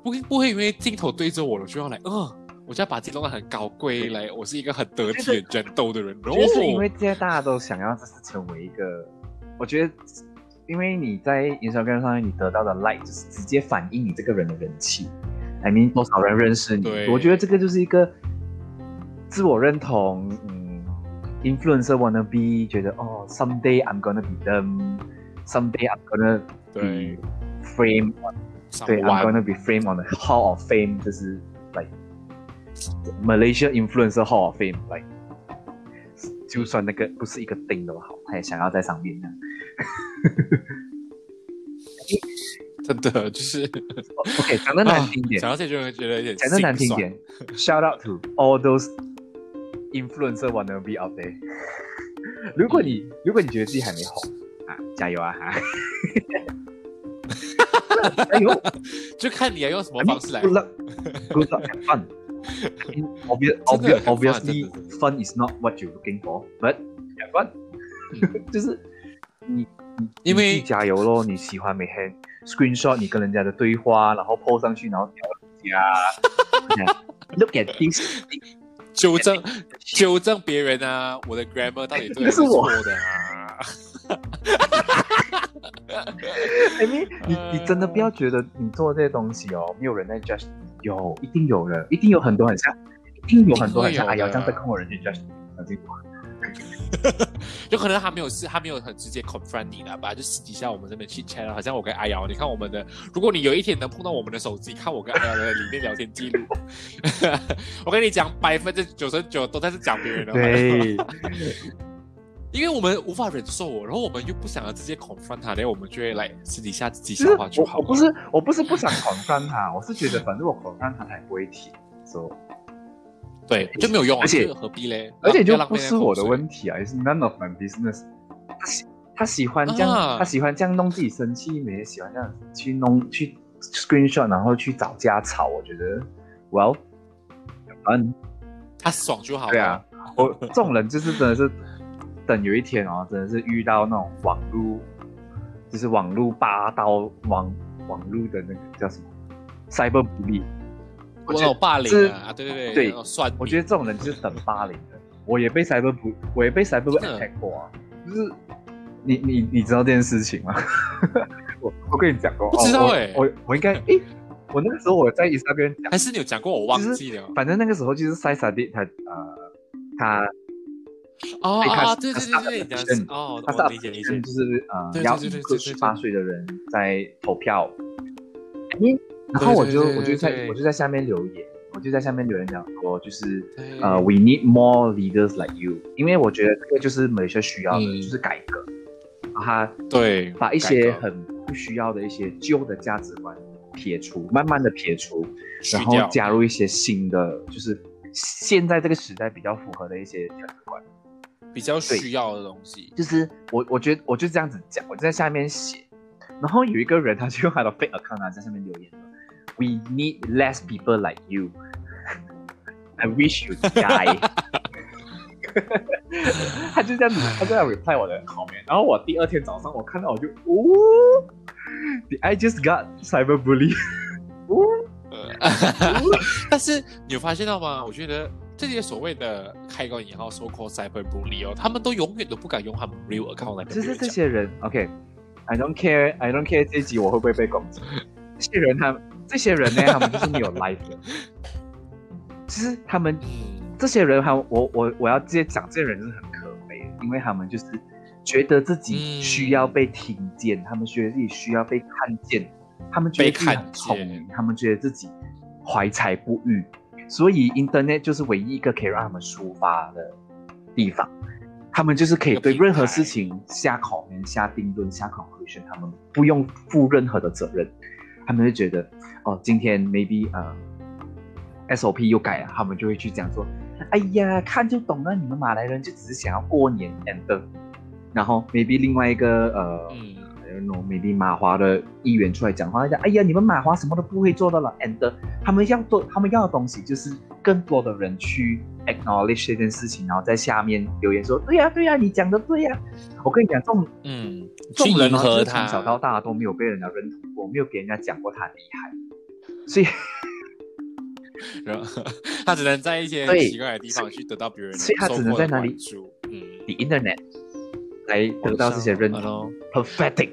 Speaker 2: 不会不会因为镜头对着我了就要来，嗯、我就要把自己弄得很高贵，来，我是一个很得体、很战斗的人。然后
Speaker 3: 就是因为现在大家都想要，就是成为一个，我觉得，因为你在 Instagram 上面你得到的 like 就是直接反映你这个人的人气，I mean 多少人认识你，我觉得这个就是一个自我认同，嗯，influencer wanna be，觉得哦，someday I'm gonna be them，someday I'm gonna
Speaker 2: 对
Speaker 3: be frame on
Speaker 2: 上
Speaker 3: 对，I'm gonna be framed on the Hall of Fame，就是 like Malaysia Influencer Hall of Fame，like 就算那个不是一个钉都好，他也想要在上面这样。
Speaker 2: 真的就是
Speaker 3: ，OK，讲的难听一点
Speaker 2: 啊，讲到这就会觉得有点
Speaker 3: 讲的难听点，Shout out to all those influencer wanna be out there。如果你如果你觉得自己还没红啊，加油啊哈！加油！
Speaker 2: 就看你要用什么方式来
Speaker 3: good luck, good luck, have fun. I mean, obvious,
Speaker 2: 真的
Speaker 3: obvious,
Speaker 2: 很
Speaker 3: fun，obviously,
Speaker 2: 真的真的
Speaker 3: fun is not what you're looking for, but have fun. 就是你你
Speaker 2: 因为
Speaker 3: 加油咯，你喜欢每天 screenshot 你跟人家的对话，然后 po 上去，然后聊人家。Look at this，
Speaker 2: 纠正纠正别人啊，我的 grammar 到底对还
Speaker 3: 那是我
Speaker 2: 错的啊？
Speaker 3: I mean，你你真的不要觉得你做这些东西哦，没有人在 judge 你，有一定有人，一定有很多很像，一定有很多很像哎呀
Speaker 2: 一定会有的
Speaker 3: 这样被控的人去 judge 你，相信我。
Speaker 2: 就 可能他没有事，他没有很直接 confront 你了吧？就私底下我们这边去 chat 好像我跟阿瑶，你看我们的，如果你有一天能碰到我们的手机，看我跟阿瑶的里面聊天记录，我跟你讲，百分之九十九都在是讲别人的话，
Speaker 3: 对，
Speaker 2: 因为我们无法忍受，然后我们又不想要直接 confront 他，然后我们就会来私底下自己
Speaker 3: 就是
Speaker 2: 消化就好。
Speaker 3: 我我不是我不是不想 confront 他，我是觉得反正我 confront 他，他也不会提，所以
Speaker 2: 对就没有用啊，
Speaker 3: 而且
Speaker 2: 何必嘞？
Speaker 3: 而且就不是我的
Speaker 2: 题。
Speaker 3: 问题啊，也是 none of my business。他喜他喜欢这样，
Speaker 2: 啊
Speaker 3: 他喜欢这样弄自己生气，每天喜欢这样去弄去 screenshot，然后去找家吵。我觉得，well，嗯，
Speaker 2: 他爽就好了。
Speaker 3: 对啊，我这种人就是真的是等有一天哦，真的是遇到那种网路，就是网路霸道网网络的那个叫什么 cyber 不利。我
Speaker 2: 有霸凌啊，对对对，
Speaker 3: 对
Speaker 2: 算
Speaker 3: 我觉得这种人就是等霸凌的。我也被 cyber 不，我也被 cyber attack 过啊。就是你你你知道这件事情吗？我我跟你讲过，
Speaker 2: 不知道
Speaker 3: 哎
Speaker 2: 欸
Speaker 3: 我我我应该 诶，我那个时候我在 Instagram 讲，
Speaker 2: 还是你有讲过，我忘记了。
Speaker 3: 反正那个时候就是塞萨蒂他呃他
Speaker 2: 哦哦，对对对对，
Speaker 3: 是
Speaker 2: 哦，我理解理解。
Speaker 3: 就是呃
Speaker 2: 对对
Speaker 3: 要
Speaker 2: 对对对对
Speaker 3: 一个十八岁的人在投票，诶然后我就我就在我就在下面留言，我就在下面留言讲说就是。呃、w e need more leaders like you，因为我觉得这个就是马来西亚需要的，
Speaker 2: 嗯
Speaker 3: 就是改革，他
Speaker 2: 对，
Speaker 3: 把一些很不需要的一些旧的价值观撇除，慢慢的撇除，然后加入一些新的，就是现在这个时代比较符合的一些价值观。
Speaker 2: 比较需要的东西。
Speaker 3: 就是我我觉得我就这样子讲，我就在下面写，然后有一个人他就用他的 fake account 啊在下面留言说，We need less people like you. I wish you die。他就这样子，他这样 reply 我的 comment，然后我第二天早上我看到我就，哦，I just got cyberbully，哦，
Speaker 2: 呃但是你有发现到吗？我觉得这些所谓的开个引号 so called cyberbully 哦，他们都永远都不敢用他们 real account 来跟
Speaker 3: 就是。这些人，OK，I、don't care，I don't care 这一集我会不会被攻击？这些人他这些人呢，他们就是没有 life 的，其实他们
Speaker 2: 嗯，
Speaker 3: 这些人，他我我我要直接讲，这些人就是很可悲的，因为他们就是觉得自己
Speaker 2: 嗯
Speaker 3: 需要被听见，他们觉得自己需要被看见，他们觉得自己很聪明，他们觉得自己怀才不遇，所以 Internet 就是唯一一个可以让他们抒发的地方。他们就是可以对任何事情下 comment、下定论、下 conclusion，他们不用负任何的责任。他们就觉得，哦，今天 maybe 呃 SOP 又改了，他们就会去讲说，哎呀，看就懂了，你们马来人就只是想要过年 and，然后 maybe 另外一个呃。
Speaker 2: 嗯
Speaker 3: I don't know, maybe 马华的议员出来讲话，讲哎呀，你们马华什么都不会做的了，and 他们要做，他们要的东西就是更多的人去 acknowledge 这件事情，然后在下面留言说，对呀、对呀、你讲的对呀、我跟你讲，这种
Speaker 2: 嗯，
Speaker 3: 这种人
Speaker 2: 去迎
Speaker 3: 哦就是
Speaker 2: 合他，
Speaker 3: 从小到大都没有被人家认同过，没有给人家讲过他厉害，所以
Speaker 2: 然后他只能在一些
Speaker 3: 对
Speaker 2: 奇怪的地方去得到别人的
Speaker 3: 所以他只能在哪里。
Speaker 2: 嗯
Speaker 3: ，the internet 来得到这些认同，pathetic。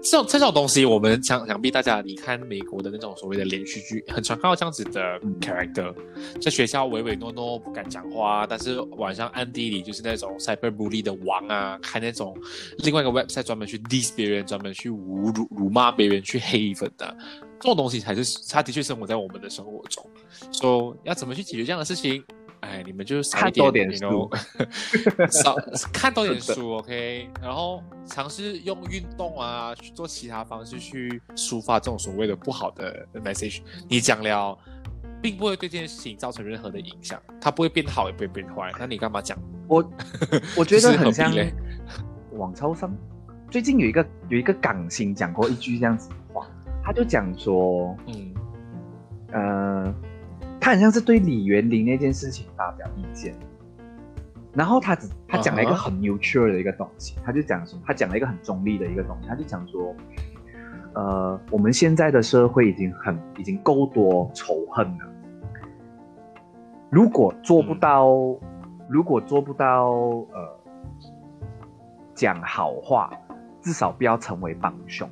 Speaker 2: 这种这种东西，我们想想必大家你看美国的那种所谓的连续剧，很常看到这样子的
Speaker 3: 嗯
Speaker 2: character，在学校唯唯诺诺不敢讲话，但是晚上暗地里就是那种 cyberbully 的王啊，开那种另外一个 website 专门去 diss 别人，专门去侮辱辱骂别人，去黑粉的，这种东西才是他的确生活在我们的生活中。说、要怎么去解决这样的事情？哎，你们就少
Speaker 3: 多点
Speaker 2: know，少看多点 书，OK，然后尝试用运动啊，去做其他方式去抒发这种所谓的不好的 message。你讲了并不会对这件事情造成任何的影响，它不会变好也不会变坏，那你干嘛讲？
Speaker 3: 我 我觉得很像网超商。最近有一个有一个港星讲过一句这样子的话，他就讲说，
Speaker 2: 嗯
Speaker 3: 呃，他好像是对李元林那件事情发表意见，然后他只他讲了一个很 neutral 的一个东西，他就讲说，他讲了一个很中立的一个东西，他就讲说，呃，我们现在的社会已经很已经够多仇恨了，如果做不到，如果做不到，呃，讲好话，至少不要成为帮凶。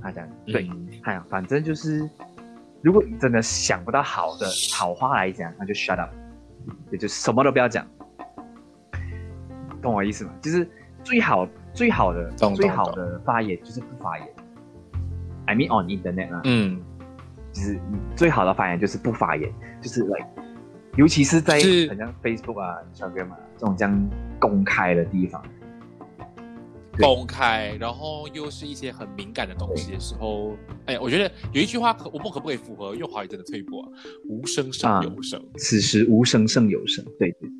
Speaker 3: 他讲对，
Speaker 2: 嗯。
Speaker 3: 哎呀，反正就是，如果你真的想不到好的好话来讲，那就 shut up，也就什么都不要讲，懂我意思吗？就是最好最好的最好的发言就是不发言。I mean on internet 啊，
Speaker 2: 嗯，
Speaker 3: 就是最好的发言就是不发言，就是 like，尤其是在
Speaker 2: 是
Speaker 3: 好像 Facebook 啊、Instagram 啊这种这样公开的地方，对
Speaker 2: 公开，然后又是一些很敏感的东西的时候，哎，我觉得有一句话可我不可不可以符合用华语真的推播啊？无声胜有声。
Speaker 3: 此时无声胜有声，对对。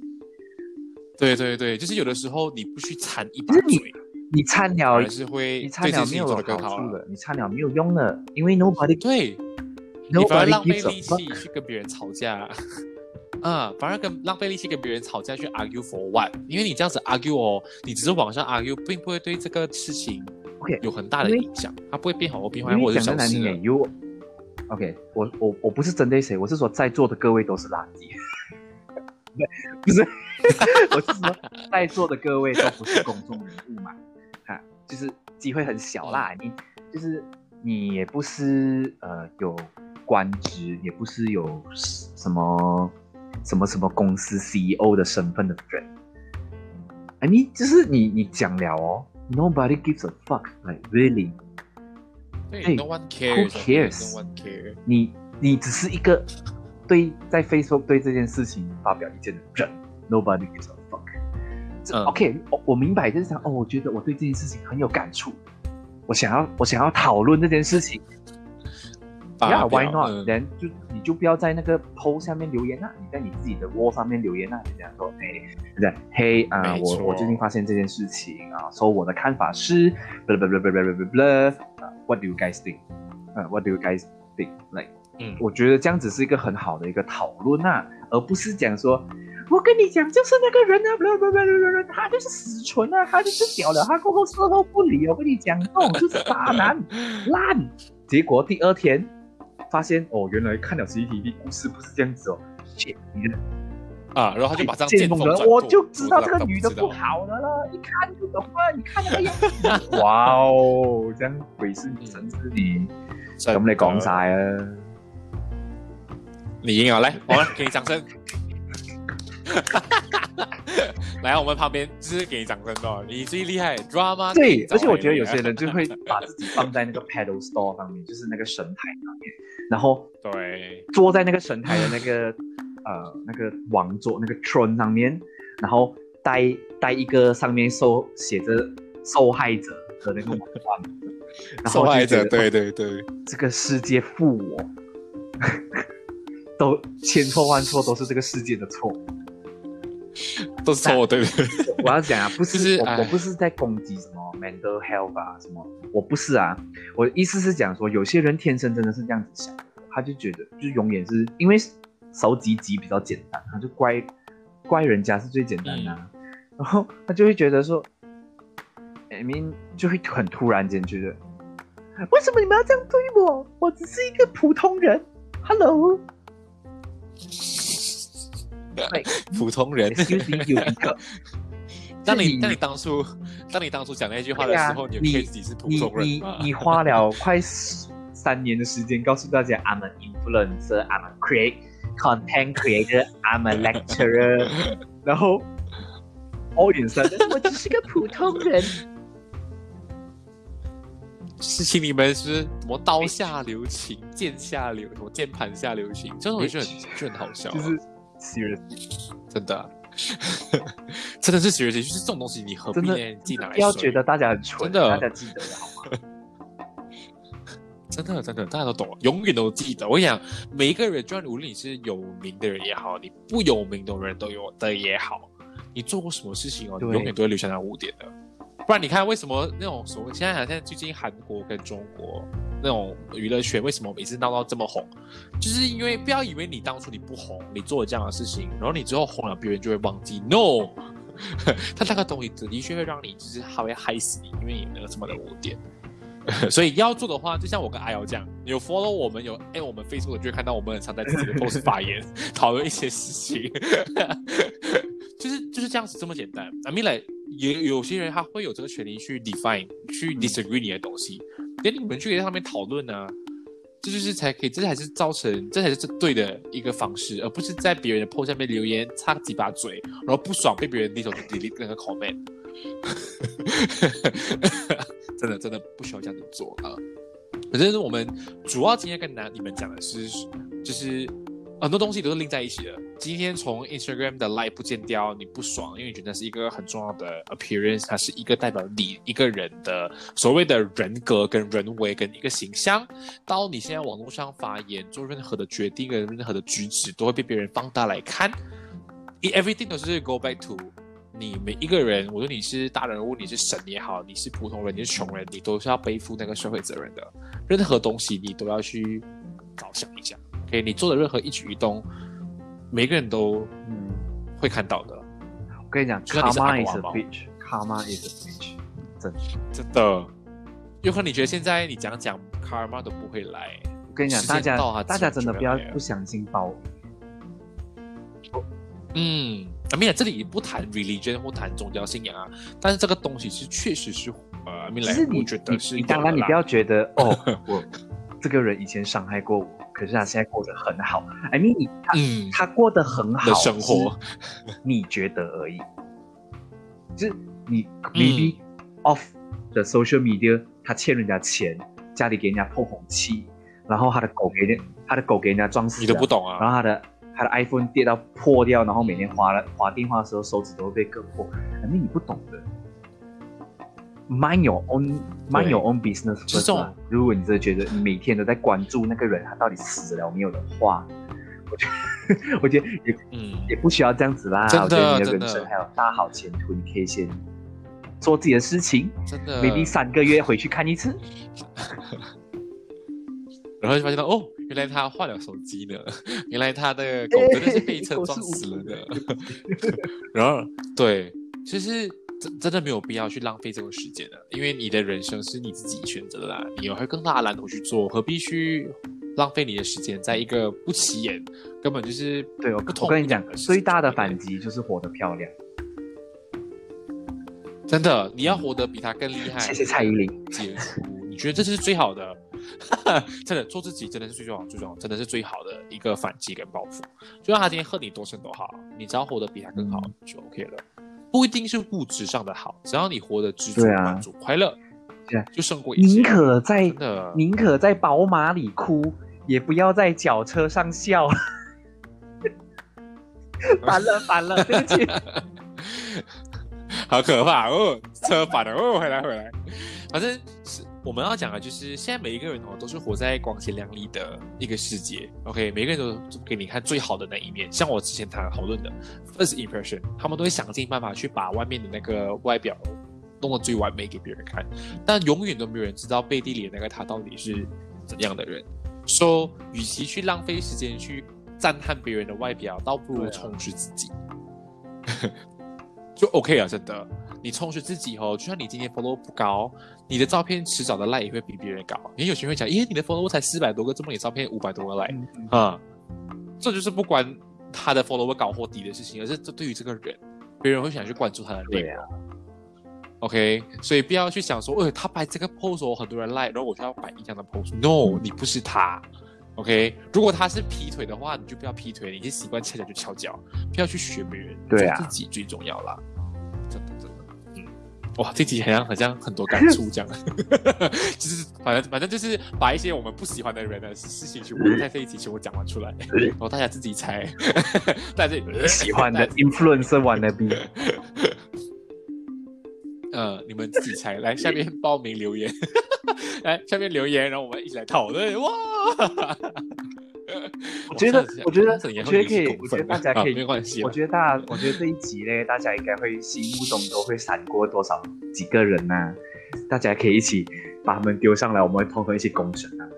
Speaker 2: 对对对，就是有的时候你不去掺一把嘴，
Speaker 3: 你参
Speaker 2: 反
Speaker 3: 了
Speaker 2: 而，是会
Speaker 3: 你参
Speaker 2: 对这件事情做
Speaker 3: 了没有好的，你掺了没有用的，因为 nobody
Speaker 2: 对，你反而
Speaker 3: nobody
Speaker 2: 浪费力气。去跟别人吵架，啊，反而跟浪费力气跟别人吵架去 argue for what？因为你这样子 argue 哦，你只是网上 argue，并不会对这个事情
Speaker 3: OK，
Speaker 2: 有很大的影响，它不会变好或变坏，
Speaker 3: 因
Speaker 2: 或者
Speaker 3: 为讲的难听。点有，OK，我我我不是针对谁，我是说在座的各位都是垃圾，不是，我是说在座的各位都不是公众人物嘛，哈，就是机会很小啦，你就是你也不是呃有官职，也不是有什么什么什么公司 CEO 的身份的人。I mean，就是你你讲了哦，Nobody gives a fuck，like really。
Speaker 2: 对
Speaker 3: 对
Speaker 2: ，no one cares，cares？no one cares。
Speaker 3: 你你只是一个对在 Facebook 对这件事情发表意见的人，Nobody gives a fuck。这
Speaker 2: 嗯
Speaker 3: OK，我我明白，就是讲哦，我觉得我对这件事情很有感触，我想要我想要讨论这件事情
Speaker 2: 发
Speaker 3: ，Yeah，Why not？
Speaker 2: 嗯
Speaker 3: 人、就你就不要在那个 post 下面留言啊，你在你自己的 wall 上面留言啊，你这样说，哎，对，嘿啊，我我最近发现这件事情啊，说我的看法是，blah blah blah blah blah blah blah，啊，What do you guys think？呃，What do you guys think？Like
Speaker 2: 嗯，
Speaker 3: 我觉得这样子是一个很好的一个讨论啊，而不是讲说，我跟你讲，就是那个人啊，不不不不不，他就是死蠢啊，他就是屌了，他过后事后不理，我跟你讲，这种就是渣男烂。结果第二天发现，哦，原来看了 CCTV 故事不是这样子哦，切，你的
Speaker 2: 啊，然后他就马上
Speaker 3: 见
Speaker 2: 见
Speaker 3: 风人我就知道这个女的不好的了，一看就懂了，你看那个样子，哇哦，这样鬼是你神是你，咁你講晒啊。
Speaker 2: 你赢了，来，我们给你掌声。来，我们旁边就是给你掌声哦，你最厉害，drama
Speaker 3: 对，而且我觉得有些人 就会把自己放在那个 pedal store 上面，就是那个神台上面，然后
Speaker 2: 对，
Speaker 3: 坐在那个神台的那个呃那个王座那个 throne 上面，然后戴戴一个上面受写着受害者的那个王冠，然后
Speaker 2: 受害者，对对对，
Speaker 3: 这个世界负我，都千错万错都是这个世界的错。
Speaker 2: 都是错，对不对，
Speaker 3: 我要讲啊，不是,、我，
Speaker 2: 就是哎
Speaker 3: 我不是在攻击什么 mental health 啊什么，我不是啊，我的意思是讲说，有些人天生真的是这样子想的，他就觉得就永远是因为手几级比较简单，他就怪怪人家是最简单的、啊，然后他就会觉得说，I mean 就会很突然间觉得，为什么你们要这样对我？我只是一个普通人，Hello。
Speaker 2: 普通人。
Speaker 3: Excuse me，有一个。
Speaker 2: 当你
Speaker 3: 是
Speaker 2: 当你当初当你当初讲那句话的时候，
Speaker 3: 啊
Speaker 2: 你有 care 自己是普
Speaker 3: 你
Speaker 2: 通人
Speaker 3: 你
Speaker 2: 吗？
Speaker 3: 你花了 快三年的时间告诉大家，I'm an influencer, I'm a create content creator, I'm a lecturer，然后 audience 我只是个普通人。
Speaker 2: 是请你们是什么刀下留情，剑下留什么键盘下留情，这种就很就很好笑啊，
Speaker 3: 就是 serious，
Speaker 2: 真的啊，真的是 serious，就是这种东西你何必呢？自己拿来
Speaker 3: 不要
Speaker 2: 说
Speaker 3: 觉得大家很蠢，
Speaker 2: 真的
Speaker 3: 大家记得好吗？
Speaker 2: 真的真的，大家都懂，永远都记得。我跟你讲，每一个人，就算无论你是有名的人也好，你不有名的人都有的也好，你做过什么事情哦，你永远都会留下那污点的。不然你看，为什么那种所谓现在好像最近韩国跟中国那种娱乐圈为什么每次闹到这么红，就是因为不要以为你当初你不红，你做了这样的事情，然后你之后红了，别人就会忘记。No，他那个东西的确会让你，就是他会害死你，因为你那个什么的污点。所以要做的话，就像我跟阿瑶这样，有 follow 我们有哎，我们 Facebook 就会看到我们很常在自己的 post 发言，讨论一些事情，就是就是这样子这么简单。I mean like 有有些人他会有这个权利去 define 去 disagree 你的东西，那你们去在上面讨论呢、这就是才可以，这才是造成，这才是对的一个方式，而不是在别人的 post 下面留言插几把嘴，然后不爽被别人低头去 delete 那个 comment。真的真的不需要这样子做啊！反正我们主要今天跟男你们讲的是，就是很多东西都是拎在一起的。今天从 Instagram 的 like 不见掉，你不爽，因为你觉得是一个很重要的 appearance，它是一个代表你一个人的所谓的人格跟人为跟一个形象。到你现在网络上发言做任何的决定跟任何的举止，都会被别人放大来看。Everything 都是 go back to 你每一个人，无论你是大人物，你是神也好，你是普通人，你是穷人，你都是要背负那个社会责任的。任何东西你都要去着想一下。OK，你做的任何一举一动，每个人都
Speaker 3: 嗯，
Speaker 2: 会看到的。
Speaker 3: 我跟你讲
Speaker 2: 就算你是
Speaker 3: ，karma is
Speaker 2: 阿
Speaker 3: a
Speaker 2: 狗啊
Speaker 3: bitch，karma is a bitch，真的。
Speaker 2: 真的，有可能你觉得现在你讲讲 karma 都不会来。
Speaker 3: 我跟你讲，大家大家真的不要不相信报应。
Speaker 2: 嗯，I mean，这里不谈 religion 或谈宗教信仰啊，但是这个东西是确实是呃 like，
Speaker 3: 你
Speaker 2: 我觉得是
Speaker 3: 当然你不要觉得哦，我这个人以前伤害过我，可是他现在过得很好。I mean，你他、
Speaker 2: 嗯
Speaker 3: 他过得很好
Speaker 2: 的生活，
Speaker 3: 你觉得而已。就是你
Speaker 2: 嗯
Speaker 3: maybe off the social media，他欠人家钱，家里给人家碰红漆，然后他的狗给人他的狗给人家撞死，
Speaker 2: 你都不。懂啊。
Speaker 3: 然后他的他的 iPhone 跌到破掉，然后每天划了划电话的时候手指都会被割破。I mean，你不懂的。Mind your own, mind your own business
Speaker 2: 就是
Speaker 3: first 如果你真的觉得你每天都在关注那个人他到底死了没有的话，我觉得 我觉得也
Speaker 2: 嗯，
Speaker 3: 也不需要这样子啦。我觉得你的人生还有大好前途，你可以先做自己的事情
Speaker 2: 真的。
Speaker 3: ，maybe 三个月回去看一次。
Speaker 2: 然后就发现到哦，原来他换了手机呢，原来他的狗真的是被车撞死了的。然后对，其实真真的没有必要去浪费这个时间的，因为你的人生是你自己选择的啦，你有更大的蓝图去做，何必去浪费你的时间在一个不起眼、根本就是
Speaker 3: 对，我跟你讲最大的反击就是活得漂亮。
Speaker 2: 真的，你要活得比他更厉害。
Speaker 3: 谢谢蔡依林。
Speaker 2: 杰出，你觉得这是最好的？真的做自己真的是最重要、最重要，真的是最好的一个反击跟报复。就算他今天恨你多深都好，你只要活得比他更好、就 OK 了。不一定是物质上的好，只要你活得知足、满足、快乐
Speaker 3: 对啊，
Speaker 2: 就胜过一切。
Speaker 3: 宁可在宁可在宝马里哭，也不要在脚车上笑。反了 反了，对不起。
Speaker 2: 好可怕哦！车反了哦，回来回来。反正是我们要讲的，就是现在每一个人哦，都是活在光鲜亮丽的一个世界。OK，每个人都给你看最好的那一面。像我之前谈讨论的 first impression，他们都会想尽办法去把外面的那个外表弄得最完美给别人看，但永远都没有人知道背地里的那个他到底是怎样的人。说、so,，与其去浪费时间去赞叹别人的外表，倒不如充实自己。就 OK 了，真的，你充实自己哦，就算你今天 follow 不高，你的照片迟早的 like 也会比别人高。因为有些人会讲，耶，你的 follow 才四百多个，怎么你照片五百多个 like
Speaker 3: 嗯
Speaker 2: 啊、这就是不管他的 follow 高或低的事情，而是这对于这个人，别人会想去关注他的内容。，OK，所以不要去想说，呃，他摆这个 pose 哦，很多人 like，然后我就要摆一样的 pose。No，你不是他。OK，如果他是劈腿的话，你就不要劈腿，你就习惯翘脚就翘脚，不要去学别人，
Speaker 3: 对啊。
Speaker 2: 自己最重要啦。真的真的，嗯，哇，这集好像好像很多感触这样，就是反正反正就是把一些我们不喜欢的人的事情全部在这一集全部讲完出来，然后大家自己猜，大家自己
Speaker 3: 喜欢的 influencer wannabe，
Speaker 2: 呃，你们自己猜，来下面报名留言。来下面留言，然后我们一起来讨论。哇！
Speaker 3: 我觉得我觉得我觉得可以我觉得大家可以
Speaker 2: 没关系
Speaker 3: 我觉得大家，我觉得这一集呢，大家应该会心目中都会闪过多少几个人呐、大家可以一起把他们丢上来，我们会通通一起公审啊。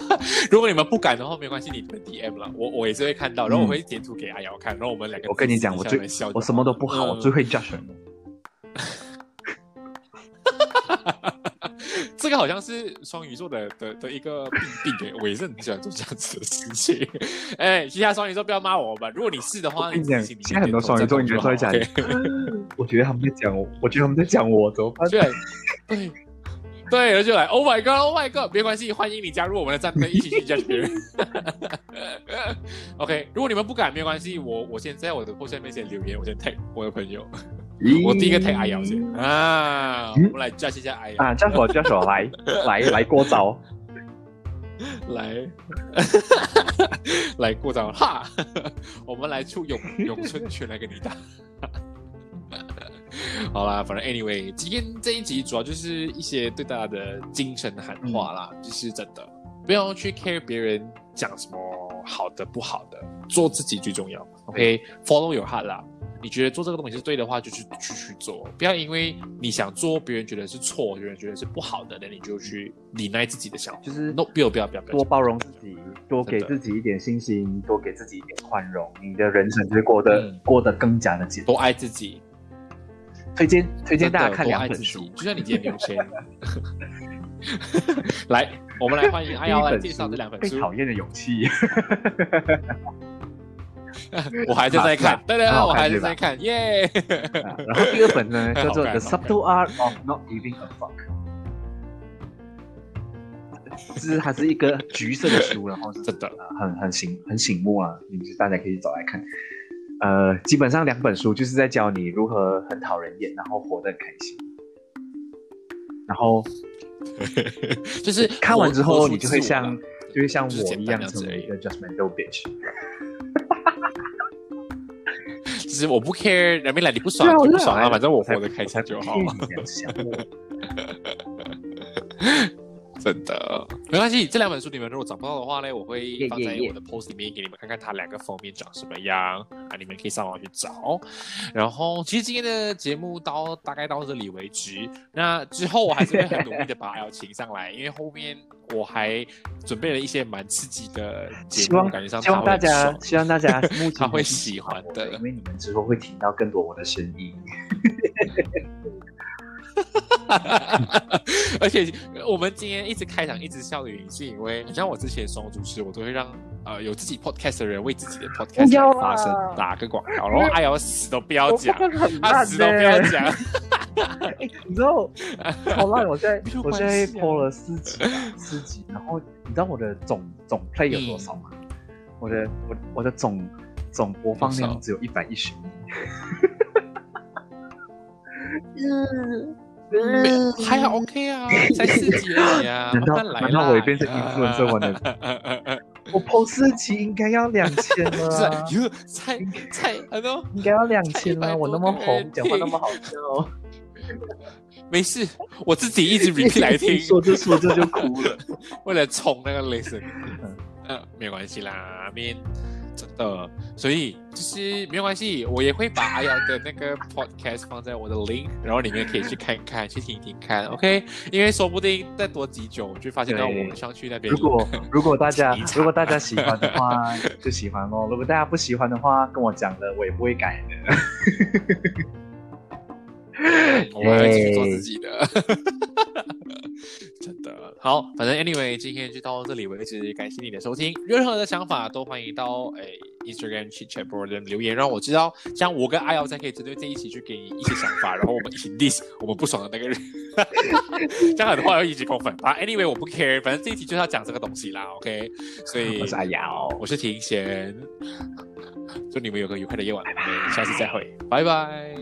Speaker 2: 如果你们不敢的话，没关系，你们 DM 了，我我也是会看到，然后我会截图给阿瑶看，然后我们两个
Speaker 3: 我跟你讲，我最我什么都不好，
Speaker 2: 嗯
Speaker 3: 我最会 judge 人。
Speaker 2: 这个好像是双鱼座的的的一个病病诶，我也是很喜欢做这样子的事情。哎，其他双鱼座不要骂我吧，如果你是的话，
Speaker 3: 我跟你讲，现在很多双鱼座应该都在讲我觉得他们在讲我，我觉得他们在讲我，怎么办？
Speaker 2: 对对对，然后就来，Oh my God，Oh my God，没关系，欢迎你加入我们的战队，一起去 judge 别人。OK，如果你们不敢，没关系，我我先在我的 post 下面先留言，我先 tag 我的朋友，我第一个 tag 阿瑶先。啊，我
Speaker 3: 嗯
Speaker 2: 们来 judge 一下阿瑶，
Speaker 3: 啊，叫我叫我来 来来过招，
Speaker 2: 来。来过招，哈，我们来出咏咏春拳来跟你打。好啦，反正 anyway，今天这一集主要就是一些对大家的精神喊话啦，就是真的不要去 care 别人讲什么好的不好的，做自己最重要。OK，follow、your heart 啦。你觉得做这个东西是对的话，就去去去做，不要因为你想做，别人觉得是错，别人觉得是不好的，那你就去理耐自己的想法。
Speaker 3: 就是
Speaker 2: no，不要不要不要不要
Speaker 3: 多包容自己，多给自己一点信心，多给自己一点宽容，你的人生就会过得、
Speaker 2: 嗯
Speaker 3: 过得更加的简单。
Speaker 2: 多爱自己，
Speaker 3: 推荐推荐大家看
Speaker 2: 多
Speaker 3: 两本书
Speaker 2: 就像你今天没有钱。来，我们来欢迎阿瑶来介绍这两本书。
Speaker 3: 被讨厌的勇气，
Speaker 2: 我还在在看
Speaker 3: 啊，
Speaker 2: 对对，
Speaker 3: 很好
Speaker 2: 我还
Speaker 3: 是
Speaker 2: 在在看，耶！
Speaker 3: 啊然后第二本呢叫做《The Subtle Art of Not Giving a Fuck》，就是它是一个橘色的书，然后是
Speaker 2: 真的
Speaker 3: 呃很很醒很醒目啊，你们大家可以找来看。呃，基本上两本书就是在教你如何很讨人厌，然后活得很开心。然后
Speaker 2: 就是
Speaker 3: 看完之后，你就会像就会像我一样成为一个 judgmental bitch。
Speaker 2: 就是我不 care，人民来你不爽就不爽啊，反正我活得开心就好。真的。没关系，这两本书你们如果找不到的话呢，我会放在我的 post 里面给你们看看它两个封面长什么样啊，你们可以上网去找。然后其实今天的节目到大概到这里为止，那之后我还是会很努力的把 L 请上来，因为后面我还准备了一些蛮刺激的节目，
Speaker 3: 希望
Speaker 2: 感觉上
Speaker 3: 希望大家希望大家目前
Speaker 2: 他会喜欢
Speaker 3: 我
Speaker 2: 的。
Speaker 3: 因为你们之后会听到更多我的声音。
Speaker 2: 而且我们今天一直开场一直笑的原因，是因为你像我之前双主持，我都会让呃有自己 podcast 的人为自己的 podcast 发声
Speaker 3: 啊
Speaker 2: 打个广告，然后哎呀死都不要讲，他死都不要讲，
Speaker 3: 哎你知道，好烂！我现在 我现在
Speaker 2: 关系啊
Speaker 3: po 了四集吧，四集，然后你知道我的总总 play 有多少吗？我的我我的总总播放量只有一百一十一。
Speaker 2: 没还好 OK 啊，才四级而已啊，
Speaker 3: 难道
Speaker 2: 慢慢来
Speaker 3: 难道我也变成 influencer 我呢我 po 四级应该要两千了
Speaker 2: 是
Speaker 3: 啊
Speaker 2: 啊，，哟，才才很多，
Speaker 3: 应该要两千
Speaker 2: 才100
Speaker 3: 了。我那么红，讲话那么好笑，
Speaker 2: 没事，我自己一直 repeat 来听，
Speaker 3: 说着说着就哭了。
Speaker 2: 为了冲那个 listen，嗯，没关系啦，面真的，所以就是没有关系，我也会把 阿瑶的那个 podcast 放在我的 link，然后里面可以去看看，去听听看，OK？因为说不定再多几久，就发现到我们上去那边
Speaker 3: 如果 如果大家如果大家喜欢的话，就喜欢咯；如果大家不喜欢的话，跟我讲了，我也不会改的。
Speaker 2: 我们会继续做自己的。真的好，反正 anyway，今天就到这里为止，感谢你的收听。任何的想法都欢迎到诶 Instagram chit chat board 留言，让我知道，这样我跟阿瑶才可以针对这一期去给你一些想法，然后我们一起 list 我们不爽的那个人。这样的话要一起扣分啊。Anyway，我不 care，反正这一期就是要讲这个东西啦，OK？所以
Speaker 3: 我是阿瑶，
Speaker 2: 我是庭贤，祝你们有个愉快的夜晚，我们下次再会，拜拜。